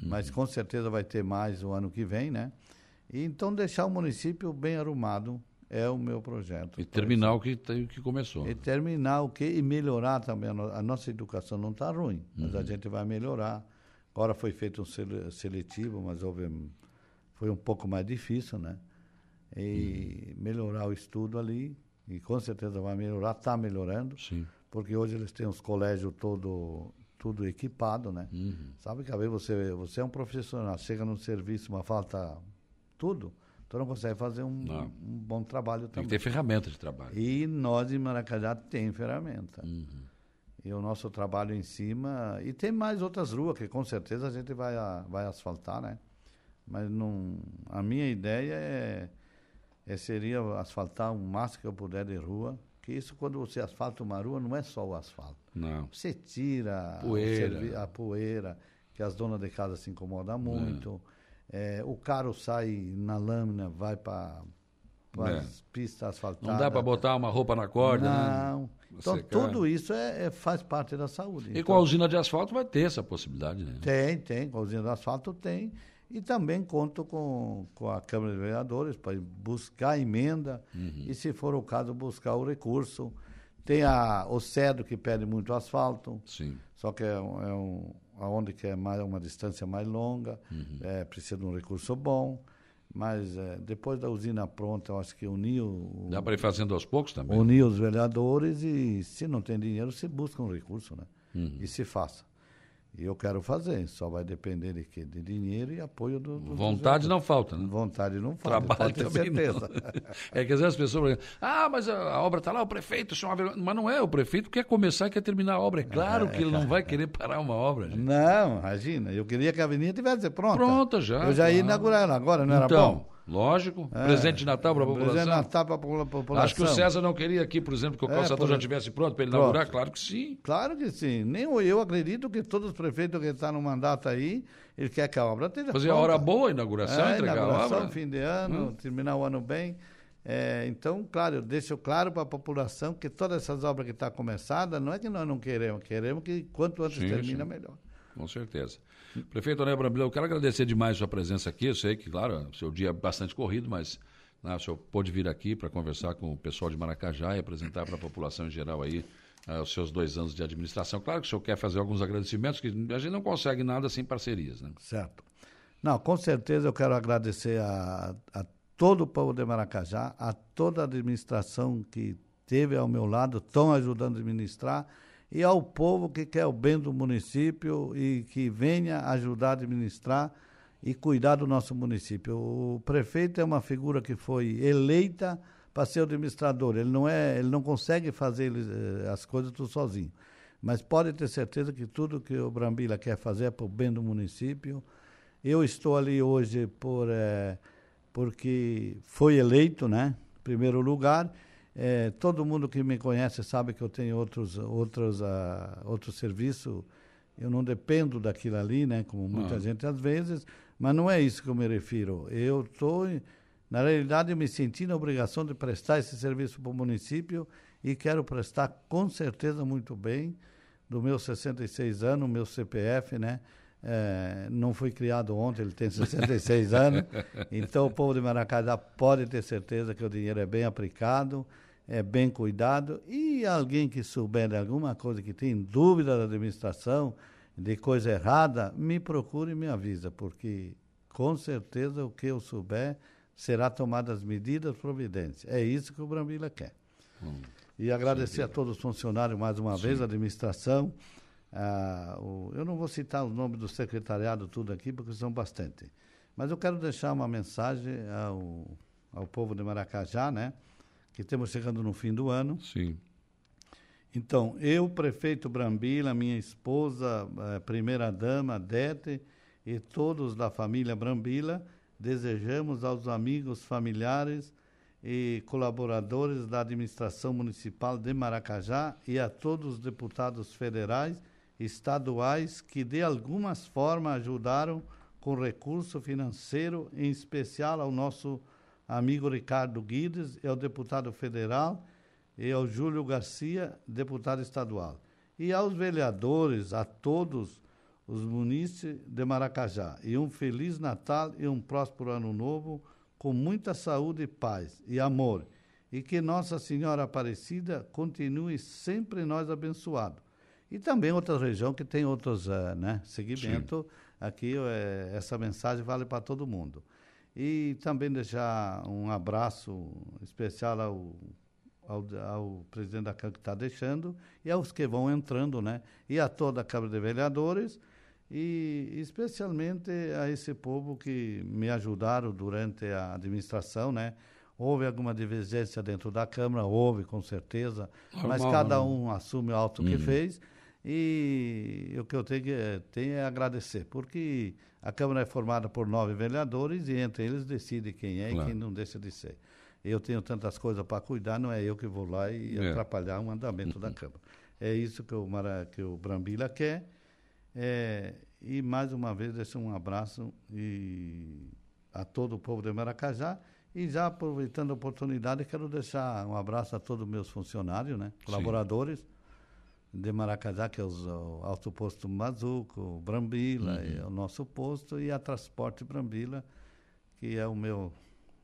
uhum. mas com certeza vai ter mais o ano que vem, né? E então deixar o município bem arrumado é o meu projeto. E terminar o que, o que começou. E terminar o que e melhorar também. A, no, a nossa educação não está ruim, uhum. mas a uhum. gente vai melhorar. Agora foi feito um seletivo, mas houve, foi um pouco mais difícil, né? E uhum. melhorar o estudo ali, e com certeza vai melhorar, está melhorando. Sim. Porque hoje eles têm os colégios todo tudo equipado, né? Uhum. Sabe que às vezes você, você é um profissional, chega num serviço, mas falta tudo, tu não consegue fazer um, Não. um bom trabalho Tem que também. ter ferramenta de trabalho. E nós em Maracajá tem ferramenta. Uhum. E o nosso trabalho em cima. E tem mais outras ruas que com certeza a gente vai, vai asfaltar, né? Mas não, a minha ideia é, é seria asfaltar o máximo que eu puder de rua. Que isso, quando você asfalta uma rua, não é só o asfalto. Não. Você tira Poeira. a poeira, que as donas de casa se incomodam muito. É, o carro sai na lâmina, vai para É. as pistas asfaltadas. Não dá para botar uma roupa na corda, Não. né? Então, Secar. tudo isso é, é- faz parte da saúde. E Então, com a usina de asfalto vai ter essa possibilidade, né? Tem, tem. Com a usina de asfalto tem. E também conto com, com a Câmara de Vereadores para buscar emenda Uhum. e, se for o caso, buscar o recurso. Tem a, o CEDO que pede muito asfalto. Sim. Só que é, é um, aonde que é mais, uma distância mais longa, Uhum. é, precisa de um recurso bom. Mas é, depois da usina pronta, eu acho que unir, o, Dá para ir fazendo aos poucos também. unir os vereadores e, se não tem dinheiro, se busca um recurso, né? Uhum. E se faça. E eu quero fazer, só vai depender de quê? De dinheiro e apoio do. do Vontade não falta, né? Vontade não falta, Trabalho também não. certeza. É que às vezes as pessoas ah, mas a, obra está lá, o prefeito, isso é. Mas não é, o prefeito quer começar e quer terminar a obra. É claro que ele não vai querer parar uma obra. gente. Não, imagina, eu queria que a avenida tivesse pronta. Pronta já, Eu já ia claro. inaugurar ela agora, não era então, bom? Lógico, É. presente de Natal para a população. Presente de Natal para a população. Acho que o César não queria aqui, por exemplo, que o É, calçador por- já estivesse pronto para ele Pronto. inaugurar. Claro que sim. Claro que sim. Nem eu, acredito que todos os prefeitos que estão no mandato aí, ele quer que a obra esteja Fazer a hora boa, a inauguração, É, entregar a inauguração, obra. fim de ano, Hum. terminar o ano bem. É, então, claro, eu deixo claro para a população que todas essas obras que estão começadas, não é que nós não queremos, queremos que quanto antes Sim, termina, sim. melhor. Com certeza. Prefeito Ané Brambila, eu quero agradecer demais a sua presença aqui. Eu sei que, claro, seu dia é bastante corrido, mas né, o senhor pôde vir aqui para conversar com o pessoal de Maracajá e apresentar para a população em geral aí eh, os seus dois anos de administração. Claro que o senhor quer fazer alguns agradecimentos, que a gente não consegue nada sem parcerias, né? Certo. Não, com certeza eu quero agradecer a, a todo o povo de Maracajá, a toda a administração que teve ao meu lado, estão ajudando a administrar, e ao povo que quer o bem do município e que venha ajudar a administrar e cuidar do nosso município. O prefeito é uma figura que foi eleita para ser administrador. Ele não é, ele não consegue fazer eh, as coisas tudo sozinho. Mas pode ter certeza que tudo que o Brambila quer fazer é para o bem do município. Eu estou ali hoje por eh, porque foi eleito, né? Primeiro lugar. Eh, todo mundo que me conhece sabe que eu tenho outros outros ah, outros serviços. Eu não dependo daquilo ali, né? Como muita Ah. gente às vezes. Mas não é isso que eu me refiro. Eu estou na realidade, eu me senti na obrigação de prestar esse serviço para o município e quero prestar com certeza muito bem. Do meus 66 anos, meu CPF, né? Eh, não foi criado ontem, ele tem 66 anos. Então, o povo de Maracajá pode ter certeza que o dinheiro é bem aplicado, é bem cuidado. E alguém que souber de alguma coisa, que tem dúvida da administração, de coisa errada, me procure e me avisa, porque com certeza o que eu souber será tomadas medidas providências. É isso que o Brambila quer. E agradecer a todos os funcionários mais uma vez, a administração. ah, o- eu não vou citar os nomes do secretariado tudo aqui, porque são bastante. Mas eu quero deixar uma mensagem ao, ao povo de Maracajá, né? Que estamos chegando no fim do ano. Sim. Então, eu, prefeito Brambila, minha esposa, eh, primeira-dama, Dete, e todos da família Brambila, desejamos aos amigos, familiares e colaboradores da administração municipal de Maracajá e a todos os deputados federais e estaduais que de algumas formas ajudaram com recurso financeiro, em especial ao nosso amigo Ricardo Guides, é o deputado federal, e ao Júlio Garcia, deputado estadual. E aos vereadores, a todos os munícipes de Maracajá. E um feliz Natal e um próspero ano novo, com muita saúde e paz e amor. E que Nossa Senhora Aparecida continue sempre nós abençoado. E também outra região que tem outros eh, né, segmentos. Aqui eh, essa mensagem vale para todo mundo. E também deixar um abraço especial ao ao, ao presidente da Câmara que está deixando e aos que vão entrando, né? E a toda a Câmara de Vereadores e especialmente a esse povo que me ajudaram durante a administração, né? Houve alguma divergência dentro da Câmara, houve com certeza, Normal, mas cada um assume o alto que uhum. fez e o que eu tenho, que, tenho é agradecer, porque a Câmara é formada por nove vereadores e entre eles decide quem é claro. e quem não deixa de ser. Eu tenho tantas coisas para cuidar, não é eu que vou lá e é. atrapalhar o andamento da Câmara. É isso que o, Mara, que o Brambila quer. É, e mais uma vez deixo um abraço e, a todo o povo de Maracajá e já aproveitando a oportunidade, quero deixar um abraço a todos os meus funcionários, né? colaboradores Sim. De Maracajá, que é os, o Alto Posto Mazuco, Brambila, uhum. é o nosso posto, e a Transporte Brambila, que é o meu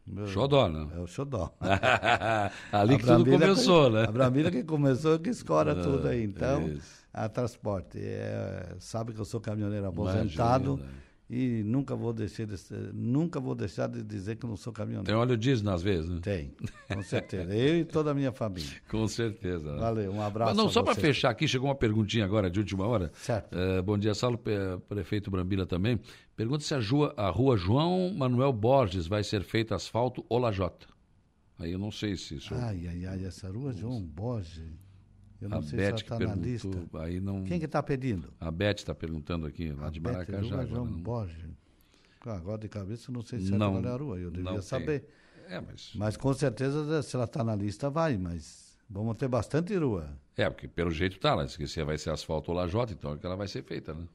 meu, Xodó, né? É o Xodó. Ali que tudo começou, que, né? A Brambila que começou, que escora ah, tudo aí. Então, isso. a transporte. É, sabe que eu sou caminhoneiro aposentado. Imagina. E nunca vou deixar de nunca vou deixar de dizer que não sou caminhoneiro. Tem óleo diesel às vezes, né? Tem, com certeza. Eu e toda a minha família. Com certeza. Né? Valeu, um abraço. Mas não, só para fechar aqui, chegou uma perguntinha agora de última hora. Certo. Uh, bom dia, Saulo, prefeito Brambila também. Pergunta se a rua, a rua João Manuel Borges vai ser feita asfalto ou lajota. Aí eu não sei se isso. Ai, ai, ai, essa rua João Borges. Eu não a sei Beth se ela está na lista. Aí não... Quem que está pedindo? A Beth está perguntando aqui, lá a de Maracajá. Beth, João não... Borges. Agora de cabeça não sei se não, é a rua, eu devia saber. É, mas... mas com certeza se ela está na lista vai, mas vamos ter bastante rua. É, porque pelo jeito está, lá, se vai ser asfalto ou lajota, então é que ela vai ser feita, né?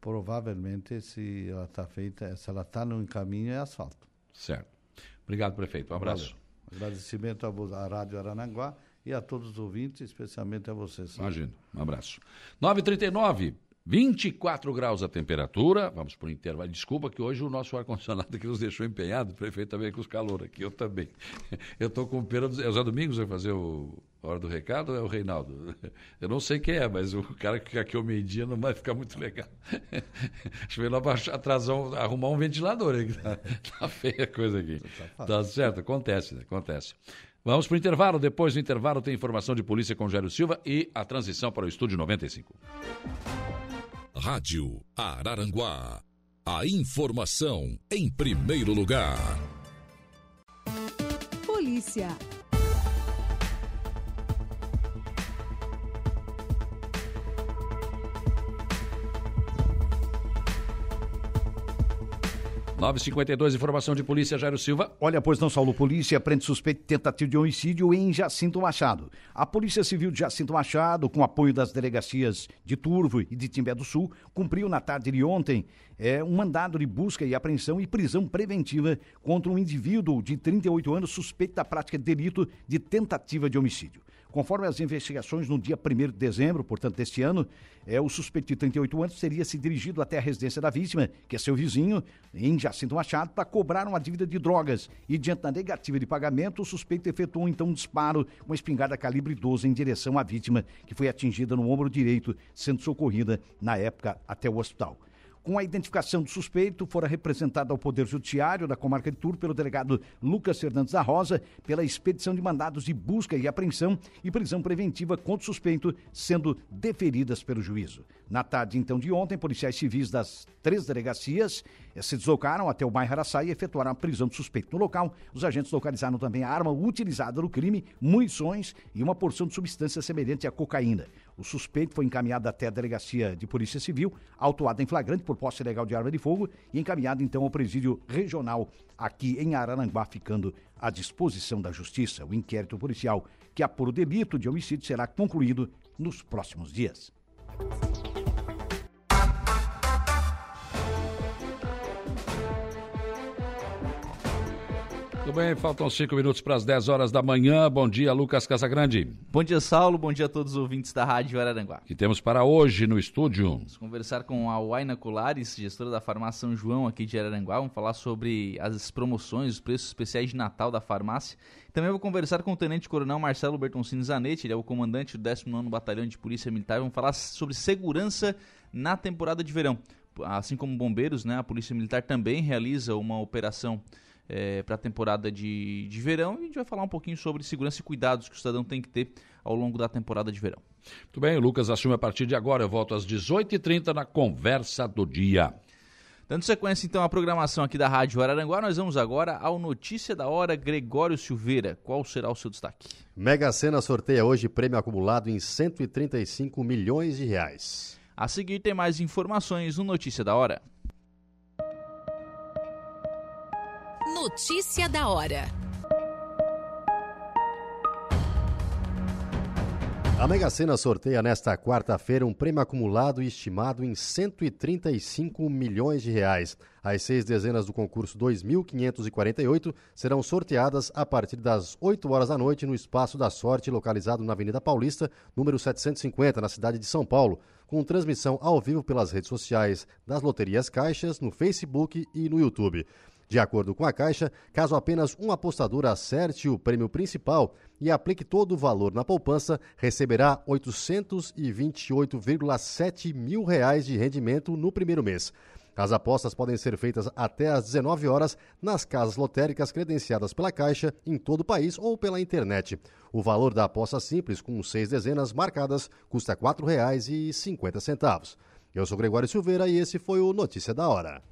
Provavelmente se ela está feita, se ela está no caminho é asfalto. Certo. Obrigado, prefeito. Um abraço. Valeu. Agradecimento à Rádio Aranaguá e a todos os ouvintes, especialmente a vocês. Imagino. Um abraço. 9h39. 24 graus a temperatura, vamos para o intervalo. Desculpa que hoje o nosso ar-condicionado aqui nos deixou empenhado, o prefeito também com os calor aqui, eu também. Eu estou com pena. É o Zé Domingos vai fazer o a hora do recado ou é o Reinaldo? Eu não sei quem é, mas o cara que fica aqui ao meio-dia não vai ficar muito legal. Acho melhor atrasar, um, arrumar um ventilador aí, tá, tá feia a coisa aqui. Tá, tá certo, acontece, né? acontece. Vamos para o intervalo. Depois do intervalo tem informação de polícia com Jairo Silva e a transição para o estúdio 95. Rádio Araranguá. A informação em primeiro lugar. Polícia. 952, informação de polícia, Jairo Silva. Olha, pois não, Saulo, polícia prende suspeito de tentativa de homicídio em Jacinto Machado. A Polícia Civil de Jacinto Machado, com apoio das delegacias de Turvo e de Timbé do Sul, cumpriu na tarde de ontem é, um mandado de busca e apreensão e prisão preventiva contra um indivíduo de 38 anos suspeito da prática de delito de tentativa de homicídio. Conforme as investigações, no dia 1 de dezembro, portanto, deste ano, é, o suspeito de 38 anos teria se dirigido até a residência da vítima, que é seu vizinho, em Jacinto Machado, para cobrar uma dívida de drogas. E, diante da negativa de pagamento, o suspeito efetuou então um disparo, uma espingarda calibre 12 em direção à vítima, que foi atingida no ombro direito, sendo socorrida, na época, até o hospital. Com a identificação do suspeito, fora representado ao Poder Judiciário da comarca de Tur pelo delegado Lucas Fernandes da Rosa pela expedição de mandados de busca e apreensão e prisão preventiva contra o suspeito, sendo deferidas pelo juízo. Na tarde, então, de ontem, policiais civis das três delegacias eh, se deslocaram até o bairro Araçá e efetuaram a prisão do suspeito. No local, os agentes localizaram também a arma utilizada no crime, munições e uma porção de substância semelhante à cocaína. O suspeito foi encaminhado até a delegacia de Polícia Civil, autuado em flagrante por posse ilegal de arma de fogo e encaminhado então ao presídio regional aqui em Araranguá, ficando à disposição da Justiça. O inquérito policial que apura o delito de homicídio será concluído nos próximos dias. Bem, faltam cinco minutos para as 10 horas da manhã. Bom dia, Lucas Casagrande. Bom dia, Saulo. Bom dia a todos os ouvintes da Rádio Araranguá. que temos para hoje no estúdio? Vamos conversar com a Waina Colares, gestora da farmácia São João aqui de Araranguá. Vamos falar sobre as promoções, os preços especiais de Natal da farmácia. Também vou conversar com o Tenente Coronel Marcelo Bertoncini Zanetti, ele é o comandante do 19º Batalhão de Polícia Militar. Vamos falar sobre segurança na temporada de verão. Assim como bombeiros, né, a Polícia Militar também realiza uma operação é, para a temporada de, de verão e a gente vai falar um pouquinho sobre segurança e cuidados que o cidadão tem que ter ao longo da temporada de verão. Muito bem, o Lucas assume a partir de agora. Eu volto às 18h30 na Conversa do Dia. Dando sequência então à programação aqui da Rádio Araranguá, nós vamos agora ao Notícia da Hora Gregório Silveira. Qual será o seu destaque? Mega Sena sorteia hoje prêmio acumulado em 135 milhões de reais. A seguir tem mais informações no Notícia da Hora. Notícia da hora. A Mega Sena sorteia nesta quarta-feira um prêmio acumulado estimado em 135 milhões de reais. As seis dezenas do concurso 2548 serão sorteadas a partir das 8 horas da noite no Espaço da Sorte, localizado na Avenida Paulista, número 750, na cidade de São Paulo, com transmissão ao vivo pelas redes sociais das Loterias Caixas, no Facebook e no YouTube. De acordo com a Caixa, caso apenas um apostador acerte o prêmio principal e aplique todo o valor na poupança, receberá 828,7 mil reais de rendimento no primeiro mês. As apostas podem ser feitas até às 19 horas nas casas lotéricas credenciadas pela Caixa em todo o país ou pela internet. O valor da aposta simples, com seis dezenas marcadas, custa R$ 4,50. Eu sou Gregório Silveira e esse foi o Notícia da Hora.